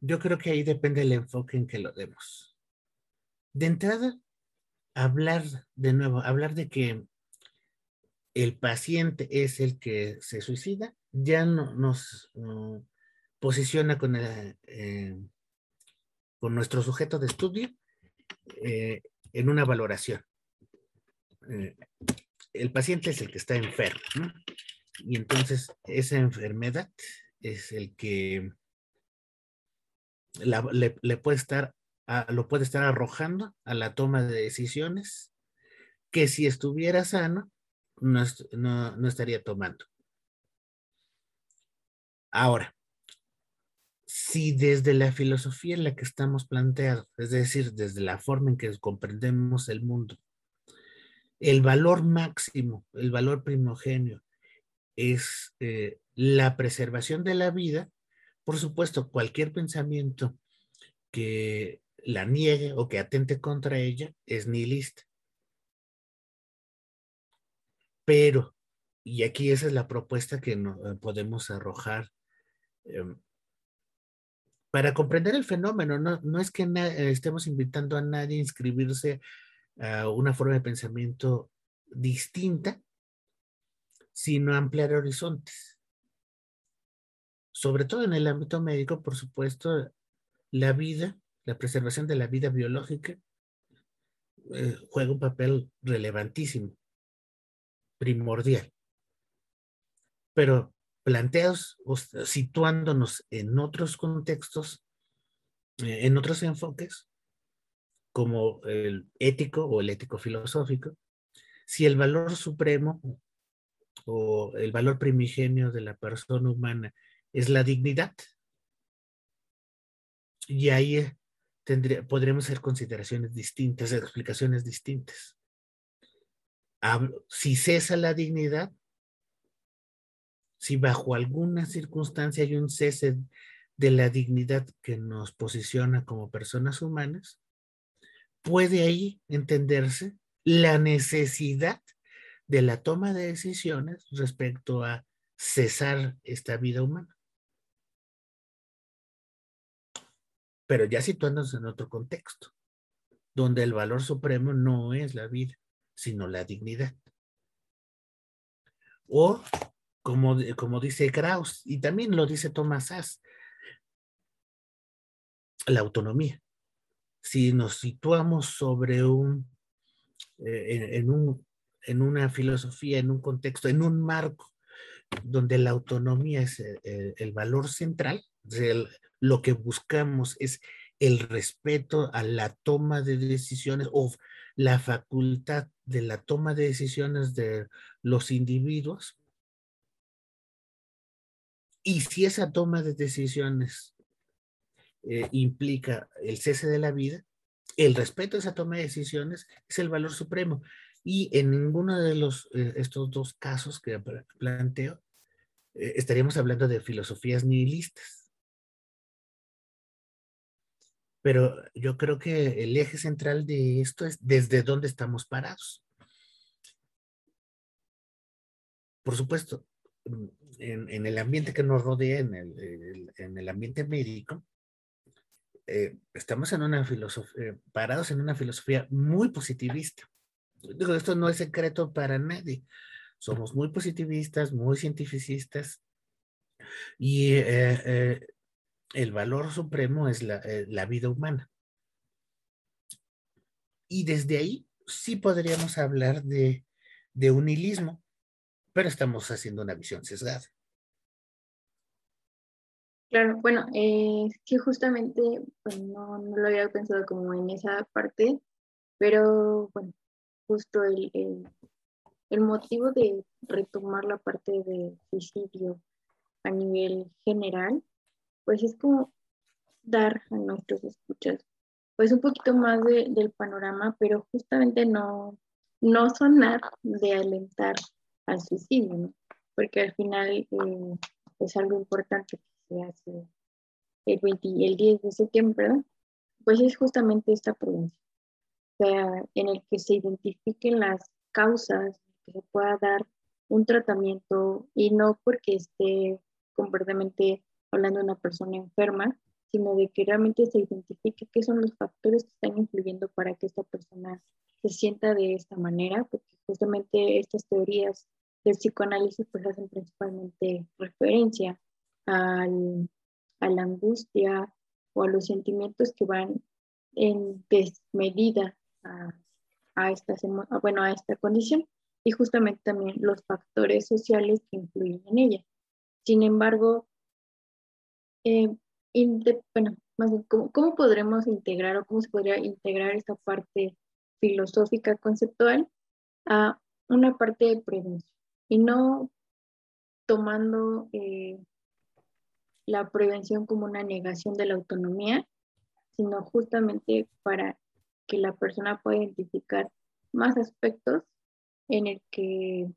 Yo creo que ahí depende el enfoque en que lo demos. De entrada, hablar de nuevo, hablar de que el paciente es el que se suicida, ya no, nos posiciona con, eh, con nuestro sujeto de estudio eh, en una valoración. Eh, el paciente es el que está enfermo, ¿no? Y entonces esa enfermedad es el que le, puede estar, lo puede estar arrojando a la toma de decisiones que si estuviera sano no, estaría tomando. Ahora, si desde la filosofía en la que estamos planteados, es decir, desde la forma en que comprendemos el mundo, el valor máximo, el valor primogenio es eh, la preservación de la vida, por supuesto, cualquier pensamiento que la niegue o que atente contra ella es nihilista. Pero, y aquí esa es la propuesta que no, eh, podemos arrojar em, para comprender el fenómeno, no, es que estemos invitando a nadie a inscribirse a una forma de pensamiento distinta, sino ampliar horizontes. Sobre todo en el ámbito médico, por supuesto, la vida, la preservación de la vida biológica eh, juega un papel relevantísimo. primordial. Pero planteados, situándonos en otros contextos, eh, en otros enfoques, como el ético o el ético filosófico, si el valor supremo o el valor primigenio de la persona humana es la dignidad, y ahí eh, tendría, podríamos hacer consideraciones distintas, explicaciones distintas. Si cesa la dignidad, si bajo alguna circunstancia hay un cese de la dignidad que nos posiciona como personas humanas, puede ahí entenderse la necesidad de la toma de decisiones respecto a cesar esta vida humana. Pero ya situándonos en otro contexto, donde el valor supremo no es la vida, sino la dignidad. O, como, como dice Krauss, y también lo dice Thomas Sass, la autonomía. Si nos situamos sobre un, eh, en, un, en una filosofía, en un contexto, en un marco donde la autonomía es eh, el, valor central, lo que buscamos es el respeto a la toma de decisiones o la facultad de la toma de decisiones de los individuos. Y si esa toma de decisiones eh, implica el cese de la vida, el respeto a esa toma de decisiones es el valor supremo. Y en ninguno de los, eh, estos dos casos que planteo, eh, estaríamos hablando de filosofías nihilistas. Pero yo creo que el eje central de esto es desde dónde estamos parados. Por supuesto, en, el ambiente que nos rodea, en el, en el ambiente médico, eh, estamos en una filosofía, eh, parados en una filosofía muy positivista. Digo, esto no es secreto para nadie. Somos muy positivistas, muy cientificistas y eh, el valor supremo es la, la vida humana. Y desde ahí sí podríamos hablar de, de un pero estamos haciendo una visión sesgada. Claro, bueno, eh, sí, justamente, pues no, no, lo había pensado como en esa parte, pero bueno, justo el, el, motivo de retomar la parte de suicidio a nivel general, pues es como dar a nuestros escuchas pues un poquito más del panorama, pero justamente no, no sonar de alentar al suicidio, ¿no? porque al final eh, es algo importante se hace el, 10 de septiembre, pues es justamente esta prevención, o sea, en el que se identifiquen las causas, que se pueda dar un tratamiento y no porque esté completamente hablando de una persona enferma, sino de que realmente se identifique qué son los factores que están influyendo para que esta persona se sienta de esta manera, porque justamente estas teorías del psicoanálisis pues hacen principalmente referencia al, a la angustia o a los sentimientos que van en desmedida a, a, bueno, a esta condición y justamente también los factores sociales que influyen en ella. Sin embargo, eh, bueno, ¿cómo, ¿cómo, podremos integrar o cómo se podría integrar esta parte filosófica conceptual a una parte de prevención? Y no tomando eh, la prevención como una negación de la autonomía, sino justamente para que la persona pueda identificar más aspectos en el que,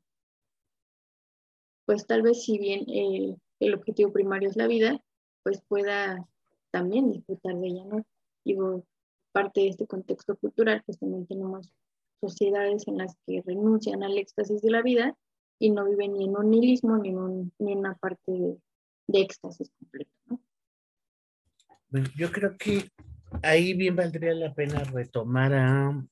pues tal vez si bien el, el objetivo primario es la vida, pues pueda también disfrutar de ella, ¿no? Digo, parte de este contexto cultural, pues también tenemos sociedades en las que renuncian al éxtasis de la vida y no viven ni en un nihilismo ni en, un, ni una parte de, éxtasis completo. ¿no? Yo creo que ahí bien valdría la pena retomar a, a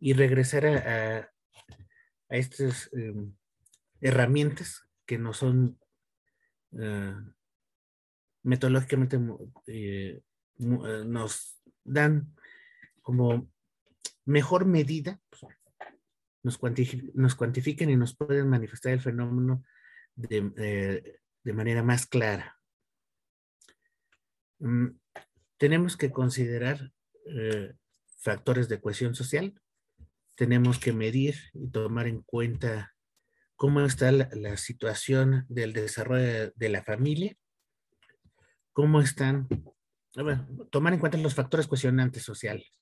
y regresar a, estas em, herramientas que no son eh, metodológicamente eh, eh, nos dan como mejor medida pues, nos, nos, cuantifiquen y nos pueden manifestar el fenómeno de, de manera más clara. Mm, tenemos que considerar factores de cohesión social, tenemos que medir y tomar en cuenta cómo está la, situación del desarrollo de, la familia, cómo están, tomar en cuenta los factores cuestionantes sociales.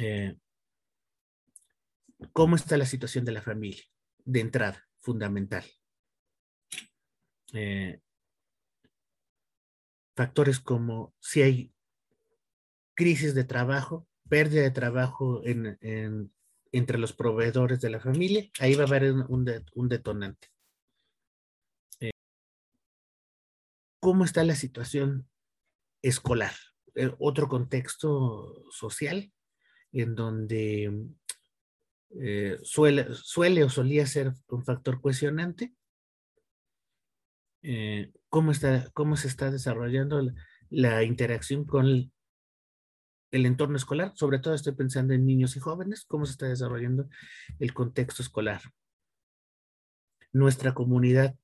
Eh, cómo está la situación de la familia, de entrada, fundamental. Eh, factores como si hay crisis de trabajo, pérdida de trabajo entre los proveedores de la familia, ahí va a haber un, detonante. Eh, ¿Cómo está la situación escolar? Eh, otro contexto social en donde eh, suele, suele o solía ser un factor cuestionante. ¿cómo, está, ¿Cómo se está desarrollando la interacción con el entorno escolar, sobre todo estoy pensando en niños y jóvenes, cómo se está desarrollando el contexto escolar. Nuestra comunidad,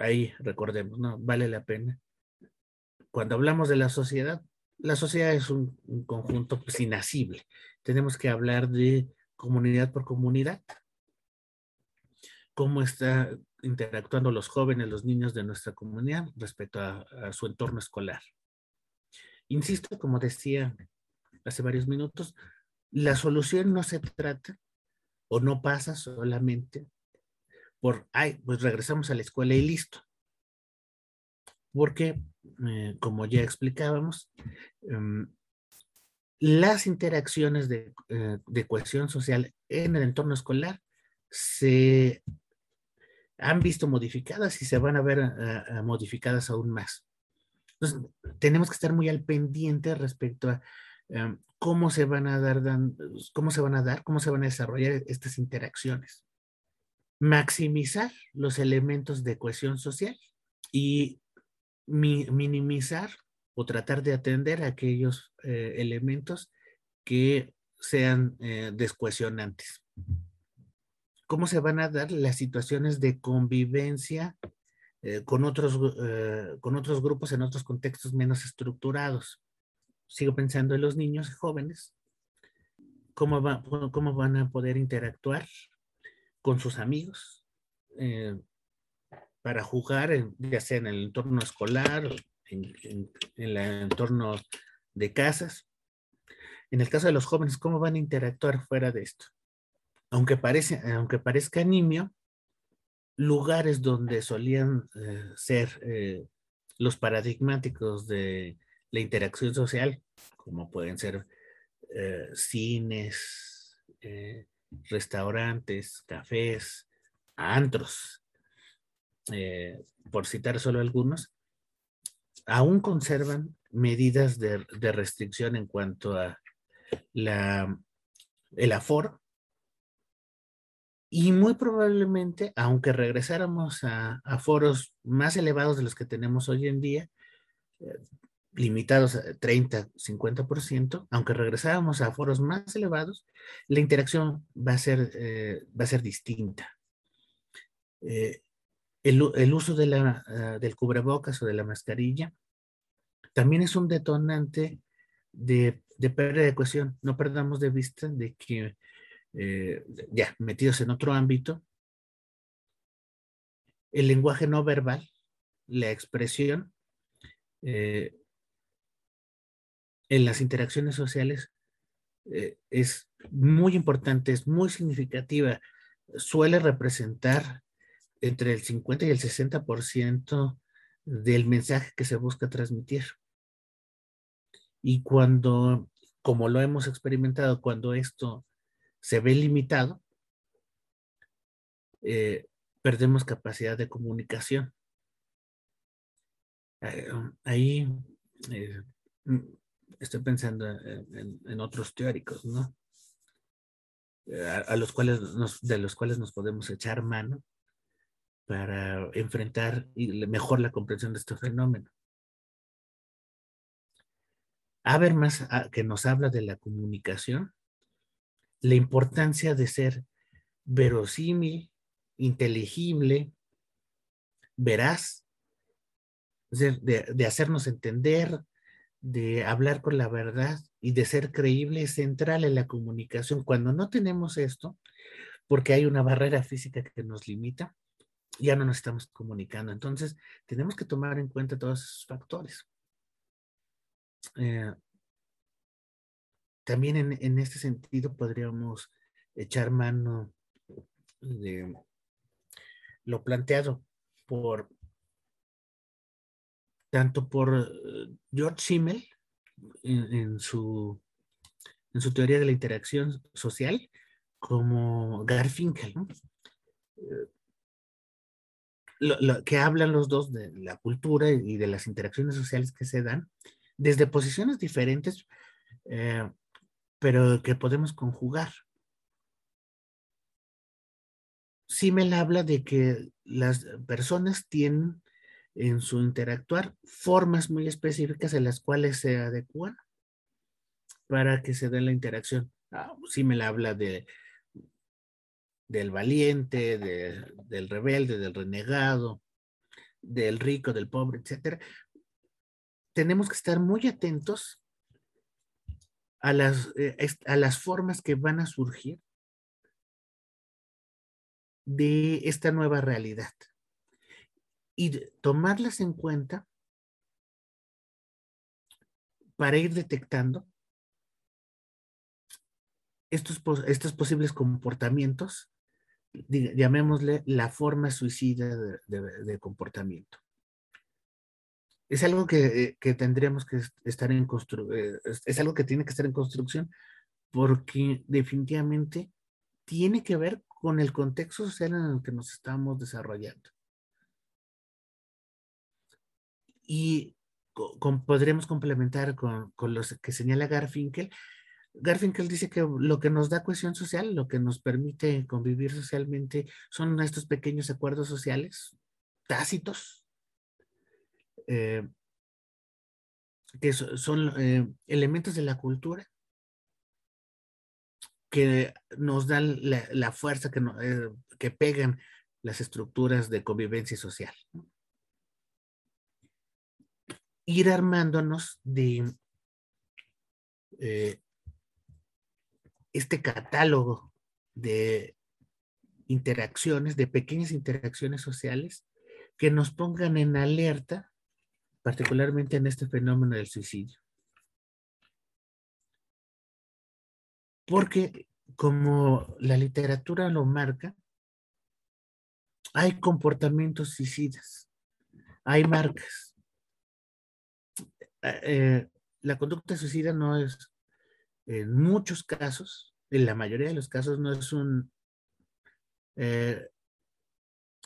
ahí recordemos, ¿no? Vale la pena. Cuando hablamos de la sociedad, la sociedad es un, conjunto pues, inasible. Tenemos que hablar de comunidad por comunidad. Cómo está interactuando los jóvenes, los niños de nuestra comunidad respecto a su entorno escolar. Insisto, como decía hace varios minutos, la solución no se trata o no pasa solamente por, ay, pues regresamos a la escuela y listo. Porque, eh, como ya explicábamos, em, las interacciones de, eh, cohesión social en el entorno escolar se han visto modificadas y se van a ver eh, modificadas aún más. Entonces, tenemos que estar muy al pendiente respecto a em, cómo se van a dar, cómo se van a dar, cómo se van a desarrollar estas interacciones. Maximizar los elementos de cohesión social y minimizar o tratar de atender aquellos eh, elementos que sean eh, descohesionantes. ¿Cómo se van a dar las situaciones de convivencia eh, con, otros, eh, con otros grupos en otros contextos menos estructurados. Sigo pensando en los niños y jóvenes, cómo, va, cómo van a poder interactuar con sus amigos eh, para jugar, ya sea en el entorno escolar, en, en, el entorno de casas. En el caso de los jóvenes, ¿cómo van a interactuar fuera de esto? Aunque, parece, aunque parezca nimio, lugares donde solían eh, ser eh, los paradigmáticos de la interacción social, como pueden ser eh, cines, restaurantes, cafés, antros, por citar solo algunos, aún conservan medidas de, restricción en cuanto a la, el aforo y muy probablemente, aunque regresáramos a, foros más elevados de los que tenemos hoy en día, eh, limitados a 30, 50%, aunque regresáramos a foros más elevados, la interacción va a ser, eh, va a ser distinta. Eh, el, uso de la, ah, del cubrebocas o de la mascarilla también es un detonante de, de pérdida de cohesión. No perdamos de vista de que eh, ya metidos en otro ámbito, el lenguaje no verbal, la expresión, eh, en las interacciones sociales eh, es muy importante, es muy significativa, suele representar entre el 50 y el 60% del mensaje que se busca transmitir. Y cuando, como lo hemos experimentado, cuando esto se ve limitado, eh, perdemos capacidad de comunicación. Eh, ahí eh, mm, estoy pensando en, otros teóricos, ¿no? A, los cuales de los cuales nos podemos echar mano para enfrentar mejor la comprensión de este fenómeno. Habermas, ah, que nos habla de la comunicación, la importancia de ser verosímil, inteligible, veraz, de, hacernos entender, de hablar con la verdad y de ser creíble es central en la comunicación. Cuando no tenemos esto, porque hay una barrera física que nos limita, ya no nos estamos comunicando. Entonces, tenemos que tomar en cuenta todos esos factores. Eh, también en, este sentido podríamos echar mano de lo planteado por tanto por eh, George Simmel en, su, en su teoría de la interacción social como Garfinkel, eh, lo, que hablan los dos de la cultura y de las interacciones sociales que se dan desde posiciones diferentes, eh, pero que podemos conjugar. Simmel habla de que las personas tienen en su interactuar formas muy específicas en las cuales se adecuan para que se dé la interacción. Ah, Simmel habla de del valiente, del rebelde, del renegado, del rico, del pobre, etcétera, tenemos que estar muy atentos a las, eh, a las formas que van a surgir de esta nueva realidad y tomarlas en cuenta para ir detectando estos, estos posibles comportamientos llamémosle la forma suicida de, comportamiento. Es algo que, que tendríamos que estar en construcción, eh, es algo que tiene que estar en construcción porque definitivamente tiene que ver con el contexto social en el que nos estamos desarrollando. Y con, podremos complementar con, con los que señala Garfinkel, Garfinkel dice que lo que nos da cohesión social, lo que nos permite convivir socialmente, son estos pequeños acuerdos sociales tácitos, eh, que son eh, elementos de la cultura que nos dan la, fuerza que, eh, que pegan las estructuras de convivencia social. Ir armándonos de este catálogo de interacciones, de pequeñas interacciones sociales que nos pongan en alerta, particularmente en este fenómeno del suicidio. Porque como la literatura lo marca, hay comportamientos suicidas, hay marcas. Eh, la conducta suicida no es en muchos casos, en la mayoría de los casos, no es un, eh,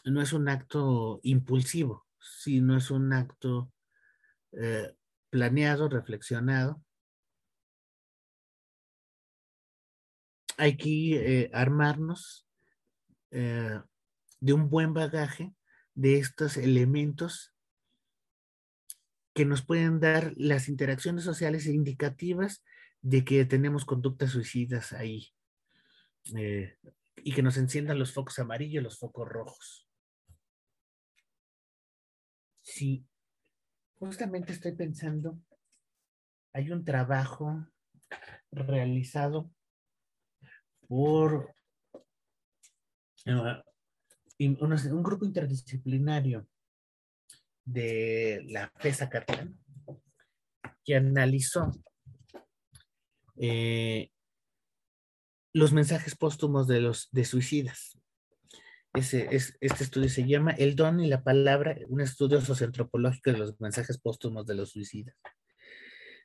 no es un acto impulsivo, sino es un acto eh, planeado, reflexionado. Hay que eh, armarnos de un buen bagaje de estos elementos que nos pueden dar las interacciones sociales indicativas de que tenemos conductas suicidas ahí eh, y que nos enciendan los focos amarillos, los focos rojos. Sí, justamente estoy pensando, hay un trabajo realizado por uh, un, grupo interdisciplinario de la FESA Catalán que analizó eh, los mensajes póstumos de los de suicidas. Este estudio se llama El don y la palabra, un estudio socioantropológico de los mensajes póstumos de los suicidas,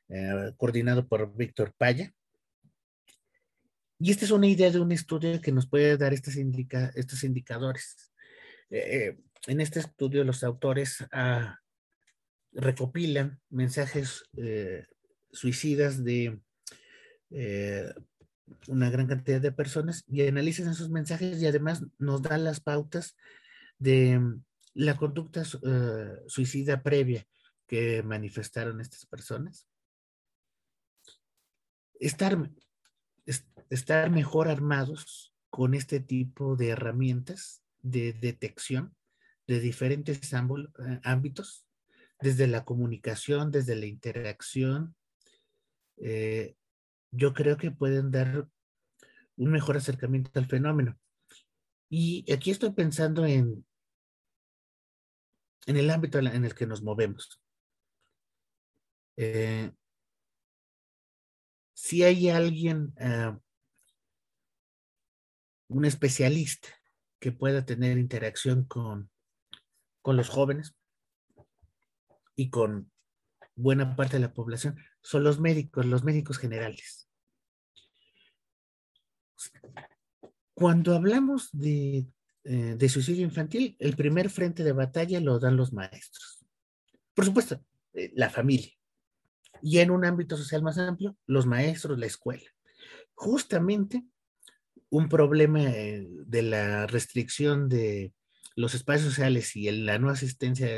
eh, coordinado por Víctor Paya. Y esta es una idea de un estudio que nos puede dar estos, indica, estos indicadores. Eh, en este estudio los autores ah, recopilan mensajes suicidas de eh, una gran cantidad de personas y analizan esos mensajes y además nos dan las pautas de mm, la conducta eh, suicida previa que manifestaron estas personas. estar, estar mejor armados con este tipo de herramientas de detección de diferentes eh, ámbitos, desde la comunicación, desde la interacción. Eh, yo creo que pueden dar un mejor acercamiento al fenómeno. Y aquí estoy pensando en, en el ámbito en el que nos movemos. Eh, si hay alguien, eh, un especialista que pueda tener interacción con, con los jóvenes y con buena parte de la población, son los médicos, los médicos generales. Cuando hablamos de, eh, de suicidio infantil, el primer frente de batalla lo dan los maestros. Por supuesto, eh, la familia y en un ámbito social más amplio, los maestros, la escuela. Justamente un problema eh, de la restricción de los espacios sociales y la no asistencia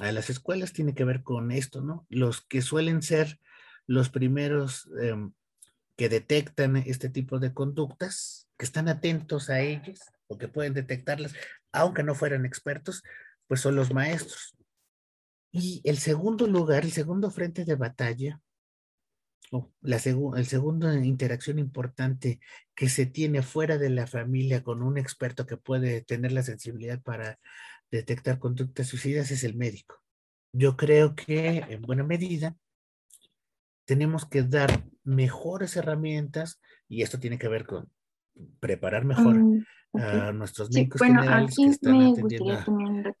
a las escuelas tiene que ver con esto, ¿no? Los que suelen ser los primeros em, que detectan este tipo de conductas, que están atentos a ellas o que pueden detectarlas, aunque no fueran expertos, pues son los maestros. Y el segundo lugar, el segundo frente de batalla, o la el segundo interacción importante que se tiene fuera de la familia con un experto que puede tener la sensibilidad para detectar conductas suicidas es el médico. Yo creo que en buena medida tenemos que dar mejores herramientas y esto tiene que ver con preparar mejor mm a nuestros médicos generales que están atendiendo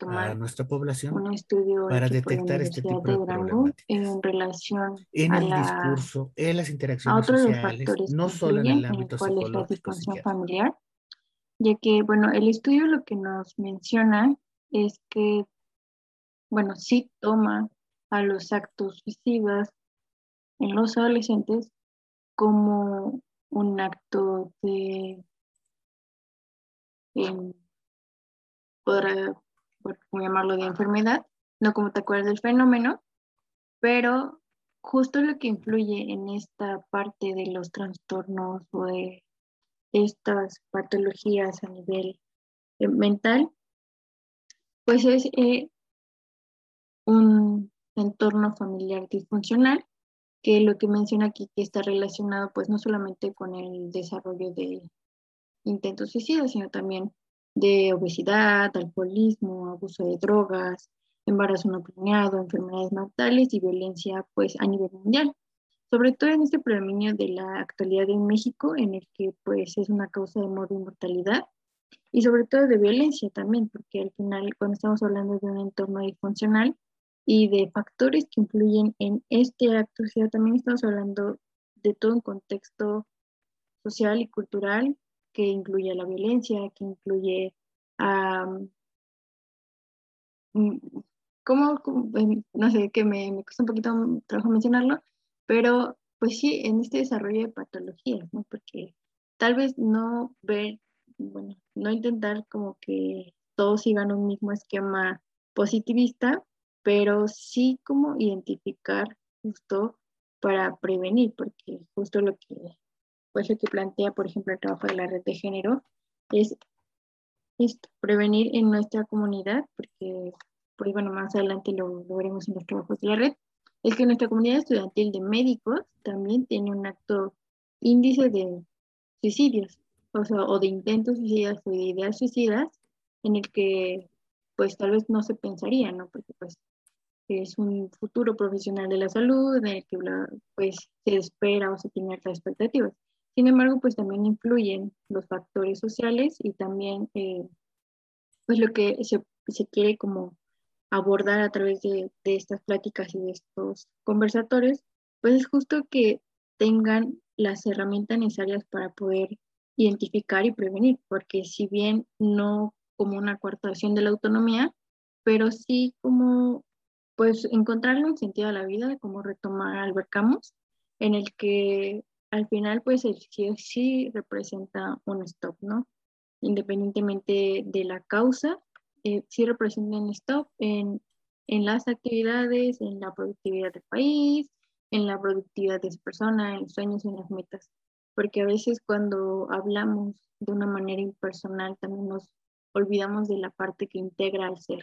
a, nuestra población un estudio para detectar este tipo de, problemas en relación en el discurso, en las interacciones sociales, no solo en el ámbito psicológico, familiar, ya que, bueno, el estudio lo que nos menciona es que, bueno, sí toma a los actos suicidas en los adolescentes como un acto de podrá, por llamarlo de enfermedad, no como te acuerdas del fenómeno, pero justo lo que influye en esta parte de los trastornos o de estas patologías a nivel eh, mental, pues es eh, un entorno familiar disfuncional, que lo que menciona aquí que está relacionado pues no solamente con el desarrollo de intentos suicidas, sino también de obesidad, alcoholismo, abuso de drogas, embarazo no planeado, enfermedades mentales y violencia pues a nivel mundial. Sobre todo en este predominio de la actualidad en México, en el que pues es una causa de muerte y mortalidad, y sobre todo de violencia también, porque al final cuando estamos hablando de un entorno disfuncional y de factores que influyen en este acto, o también estamos hablando de todo un contexto social y cultural que incluye la violencia, que incluye, mm, ¿cómo? Em, no sé, que me, me cuesta un poquito trabajo mencionarlo, pero pues sí, en este desarrollo de patologías, ¿no? Porque tal vez no ver, bueno, no intentar como que todos sigan un mismo esquema positivista, pero sí como identificar justo para prevenir, porque justo lo que pues lo que plantea, por ejemplo, el trabajo de la red de género es esto, prevenir en nuestra comunidad, porque, pues bueno, más adelante lo, veremos en los trabajos de la red, es que nuestra comunidad estudiantil de médicos también tiene un acto índice de suicidios, o, sea, o de intentos suicidas o de ideas suicidas, en el que pues tal vez no se pensaría, ¿no? Porque pues es un futuro profesional de la salud en el que pues se espera o se tiene altas expectativas. Sin embargo, pues también influyen los factores sociales y también eh, pues lo que se, quiere como abordar a través de, de, estas pláticas y de estos conversatorios, pues es justo que tengan las herramientas necesarias para poder identificar y prevenir, porque si bien no como una coartación de la autonomía, pero sí como pues encontrarle un sentido a la vida, como retomar Albert Camus, en el que al final pues el sí, sí representa un stop, ¿no? Independientemente de la causa, eh, sí representa un stop en, en las actividades, en la productividad del país, en la productividad de esa persona, en los sueños, en las metas. Porque a veces cuando hablamos de una manera impersonal también nos olvidamos de la parte que integra al ser.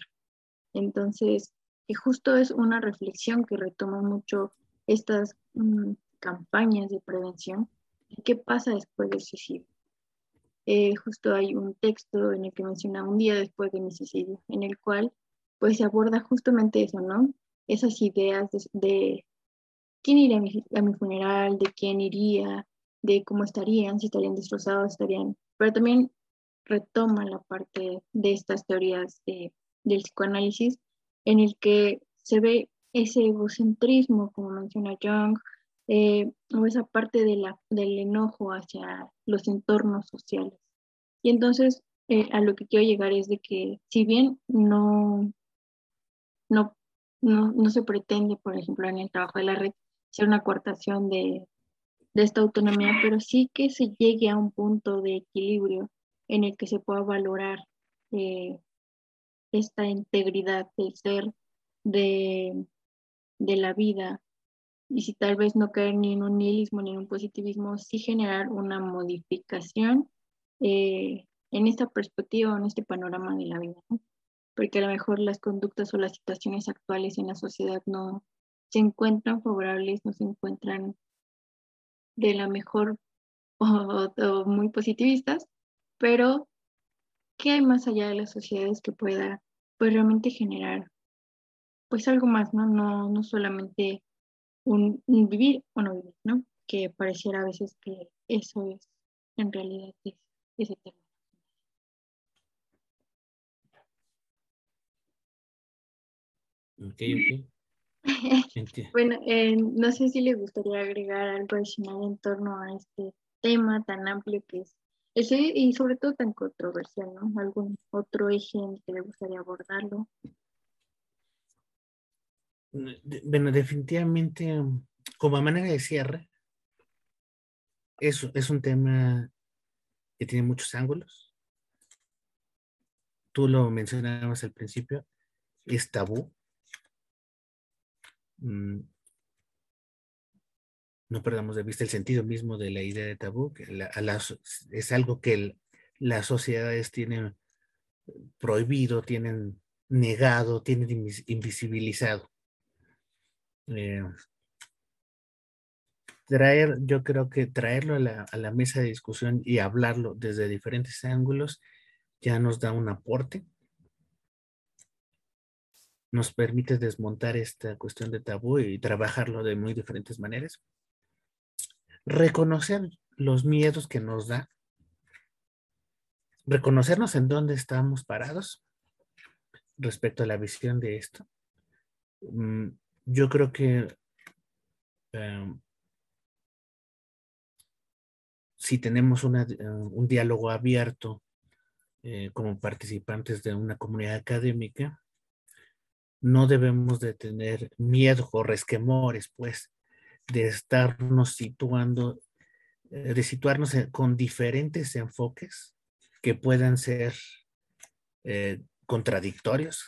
Entonces, que justo es una reflexión que retoma mucho estas mm, campañas de prevención. ¿Qué pasa después del suicidio? Eh, justo hay un texto en el que menciona un día después de mi suicidio, en el cual pues se aborda justamente eso, ¿no? Esas ideas de, quién iría a mi, funeral, de quién iría, de cómo estarían, si estarían destrozados, estarían, pero también retoma la parte de estas teorías del psicoanálisis en el que se ve ese egocentrismo, como menciona Jung, eh, o esa parte de la, del enojo hacia los entornos sociales. Y entonces eh, a lo que quiero llegar es de que si bien no, no, no, se pretende, por ejemplo, en el trabajo de la red, ser una coartación de, de esta autonomía, pero sí que se llegue a un punto de equilibrio en el que se pueda valorar eh, esta integridad del ser, de, de la vida, y si tal vez no caer ni en un nihilismo ni en un positivismo, sí generar una modificación eh, en esta perspectiva, en este panorama de la vida, porque a lo mejor las conductas o las situaciones actuales en la sociedad no se encuentran favorables, no se encuentran de la mejor <laughs> o muy positivistas, pero ¿qué hay más allá de las sociedades que pueda pues realmente generar pues algo más, ¿no? No, no solamente un, vivir o no vivir, ¿no? Que pareciera a veces que eso es en realidad ese tema. Ok, ok. <laughs> bueno, eh, no sé si le gustaría agregar algo adicional en torno a este tema tan amplio que es ese y sobre todo tan controversial, ¿no? ¿Algún otro eje en que le gustaría abordarlo? Bueno, definitivamente, como manera de cierre, es, es un tema que tiene muchos ángulos. Tú lo mencionabas al principio, es tabú. No perdamos de vista el sentido mismo de la idea de tabú, que es algo que las sociedades tienen prohibido, tienen negado, tienen invisibilizado. Eh, traer, yo creo que traerlo a la, a la, mesa de discusión y hablarlo desde diferentes ángulos ya nos da un aporte. Nos permite desmontar esta cuestión de tabú y trabajarlo de muy diferentes maneras reconocer los miedos que nos da, reconocernos en dónde estamos parados respecto a la visión de esto. Mm, yo creo que em, si tenemos eh, un diálogo abierto eh, como participantes de una comunidad académica, no debemos de tener miedo o resquemores, pues, de estarnos situando, eh, de situarnos con diferentes enfoques que puedan ser eh, contradictorios,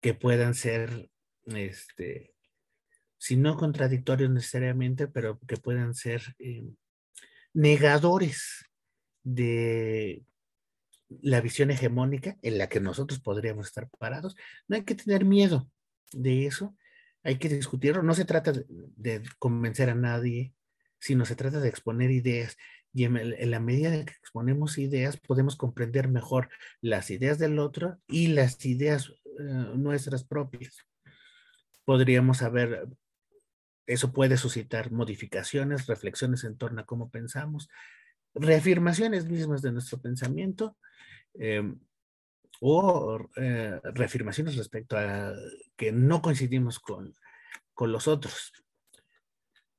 que puedan ser, este, si no contradictorios necesariamente, pero que puedan ser eh, negadores de la visión hegemónica en la que nosotros podríamos estar parados. No hay que tener miedo de eso hay que discutirlo. No se trata de, convencer a nadie, sino se trata de exponer ideas. Y en, la medida en que exponemos ideas, podemos comprender mejor las ideas del otro y las ideas eh, nuestras propias. Podríamos saber, eso puede suscitar modificaciones, reflexiones en torno a cómo pensamos, reafirmaciones mismas de nuestro pensamiento. Em, o eh, reafirmaciones respecto a que no coincidimos con, con los otros.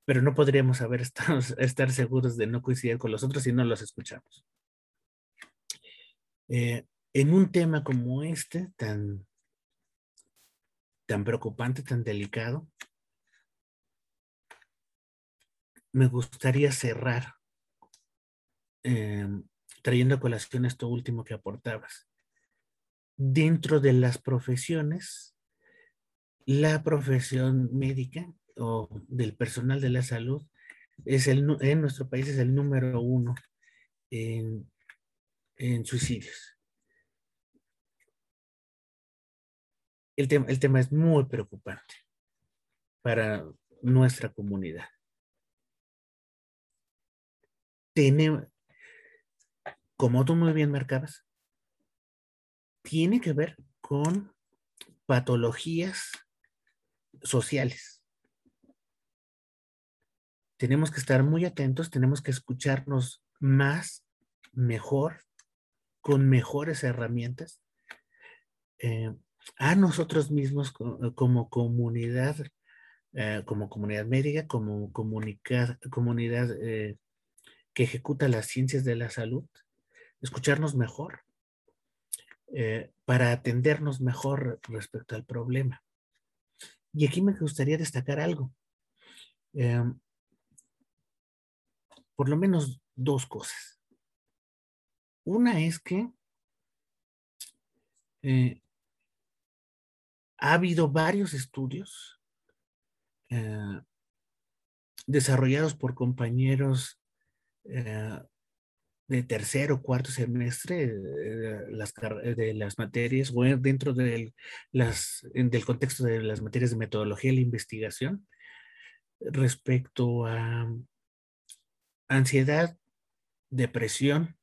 Pero no podríamos haber estado, <laughs> estar seguros de no coincidir con los otros si no los escuchamos. Eh, en un tema como este, tan, tan preocupante, tan delicado, me gustaría cerrar eh, trayendo a colación esto último que aportabas dentro de las profesiones, la profesión médica o del personal de la salud es el, en nuestro país es el número uno en, en suicidios. El, tema, el tema es muy preocupante para nuestra comunidad. Tiene, como tú muy bien marcabas, tiene que ver con patologías sociales. Tenemos que estar muy atentos, tenemos que escucharnos más, mejor, con mejores herramientas. Eh, a nosotros mismos como comunidad, eh, como comunidad médica, como comunidad eh, que ejecuta las ciencias de la salud, escucharnos mejor para atendernos mejor respecto al problema. Y aquí me gustaría destacar algo. Em, por lo menos dos cosas. Una es que eh, ha habido varios estudios eh, desarrollados por compañeros eh, de tercer o cuarto semestre de las, de las materias o dentro del, las, del contexto de las materias de metodología y la investigación respecto a ansiedad, depresión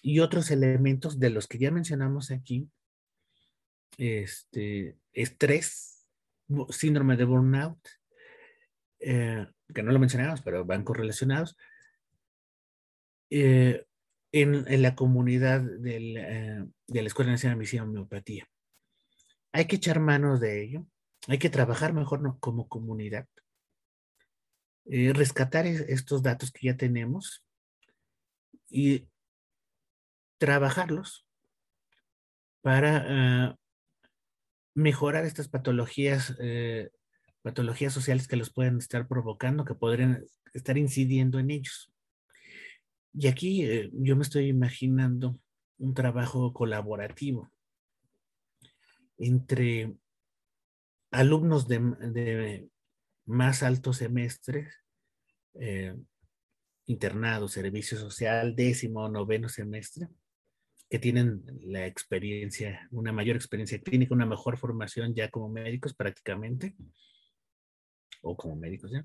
y otros elementos de los que ya mencionamos aquí, este, estrés, síndrome de burnout, eh, que no lo mencionamos, pero van correlacionados, eh, en, la comunidad eh, de la Escuela Nacional de Medicina y Homeopatía. Hay que echar manos de ello, hay que trabajar mejor como comunidad, eh, rescatar estos datos que ya tenemos y trabajarlos para mejorar estas patologías, patologías sociales que los pueden estar provocando, que podrían estar incidiendo en ellos. Y aquí eh, yo me estoy imaginando un trabajo colaborativo entre alumnos de, más altos semestres, eh, internado, servicio social, décimo, noveno semestre, que tienen la experiencia, una mayor experiencia clínica, una mejor formación ya como médicos prácticamente, o como médicos ya.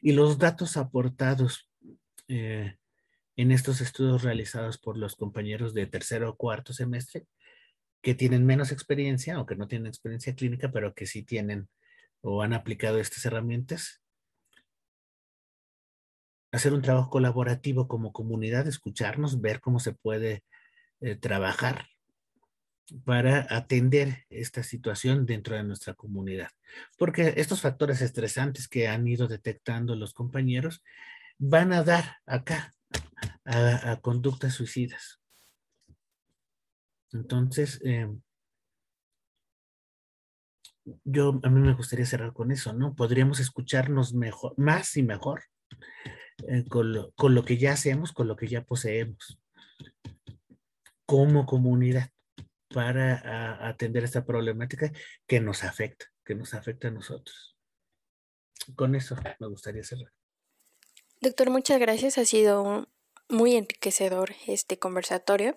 Y los datos aportados eh, en estos estudios realizados por los compañeros de tercero o cuarto semestre que tienen menos experiencia o que no tienen experiencia clínica, pero que sí tienen o han aplicado estas herramientas. Hacer un trabajo colaborativo como comunidad, escucharnos, ver cómo se puede eh, trabajar para atender esta situación dentro de nuestra comunidad. Porque estos factores estresantes que han ido detectando los compañeros van a dar acá a, conductas suicidas. Entonces, em, yo a mí me gustaría cerrar con eso, ¿no? Podríamos escucharnos mejor, más y mejor eh, con, lo, con, lo, que ya hacemos, con lo que ya poseemos, como comunidad, para atender esta problemática que nos afecta, que nos afecta a nosotros. Con eso me gustaría cerrar. Doctor, muchas gracias. Ha sido muy enriquecedor este conversatorio.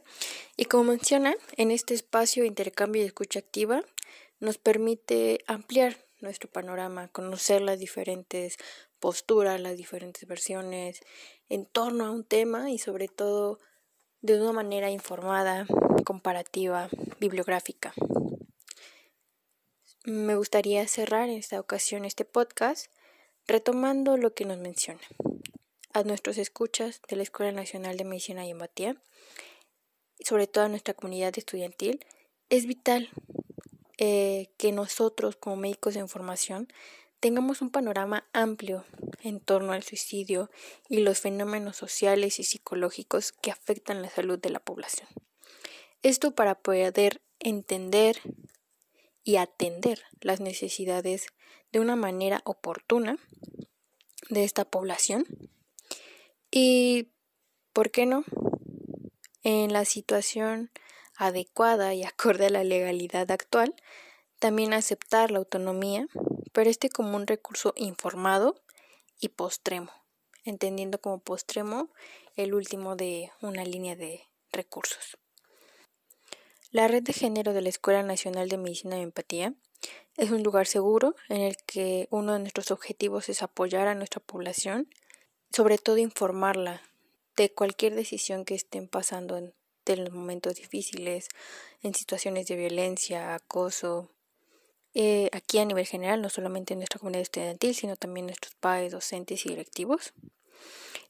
Y como menciona, en este espacio de intercambio y escucha activa nos permite ampliar nuestro panorama, conocer las diferentes posturas, las diferentes versiones en torno a un tema y sobre todo de una manera informada, comparativa, bibliográfica. Me gustaría cerrar en esta ocasión este podcast retomando lo que nos menciona a nuestros escuchas de la Escuela Nacional de Medicina y Empatía, sobre todo a nuestra comunidad estudiantil, es vital eh, que nosotros como médicos de información tengamos un panorama amplio en torno al suicidio y los fenómenos sociales y psicológicos que afectan la salud de la población. Esto para poder entender y atender las necesidades de una manera oportuna de esta población y, ¿por qué no? En la situación adecuada y <laughs> acorde a la legalidad actual, También aceptar la autonomía, pero este como un recurso informado y postremo, entendiendo como postremo el último de una línea de recursos. La red de género de la Escuela Nacional de Medicina y Empatía es un lugar seguro en el que uno de nuestros objetivos es apoyar a nuestra población, sobre todo informarla de cualquier decisión que estén pasando en, los momentos difíciles, en situaciones de violencia, acoso, eh, aquí a nivel general, no solamente en nuestra comunidad estudiantil, sino también nuestros padres, docentes y directivos,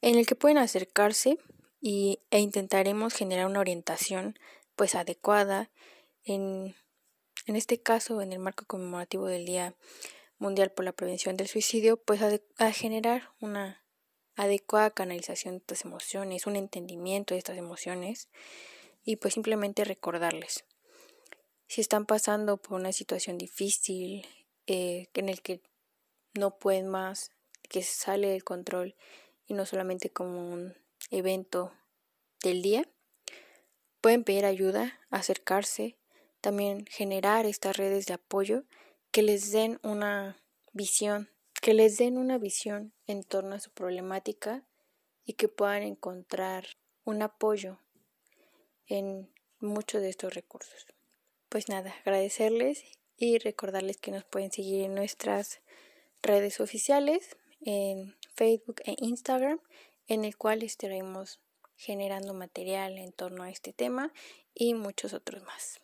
en el que pueden acercarse y, e intentaremos generar una orientación pues adecuada en, en este caso en el marco conmemorativo del Día Mundial por la Prevención del Suicidio pues a, generar una adecuada canalización de estas emociones, un entendimiento de estas emociones y pues simplemente recordarles. Si están pasando por una situación difícil eh, en el que no pueden más, que sale del control y no solamente como un evento del día, Pueden pedir ayuda, acercarse, también generar estas redes de apoyo que les den una visión, que les den una visión en torno a su problemática y que puedan encontrar un apoyo en muchos de estos recursos. Pues nada, agradecerles y recordarles que nos pueden seguir en nuestras redes oficiales, en Facebook e Instagram, en el cual estaremos generando material en torno a este tema y muchos otros más.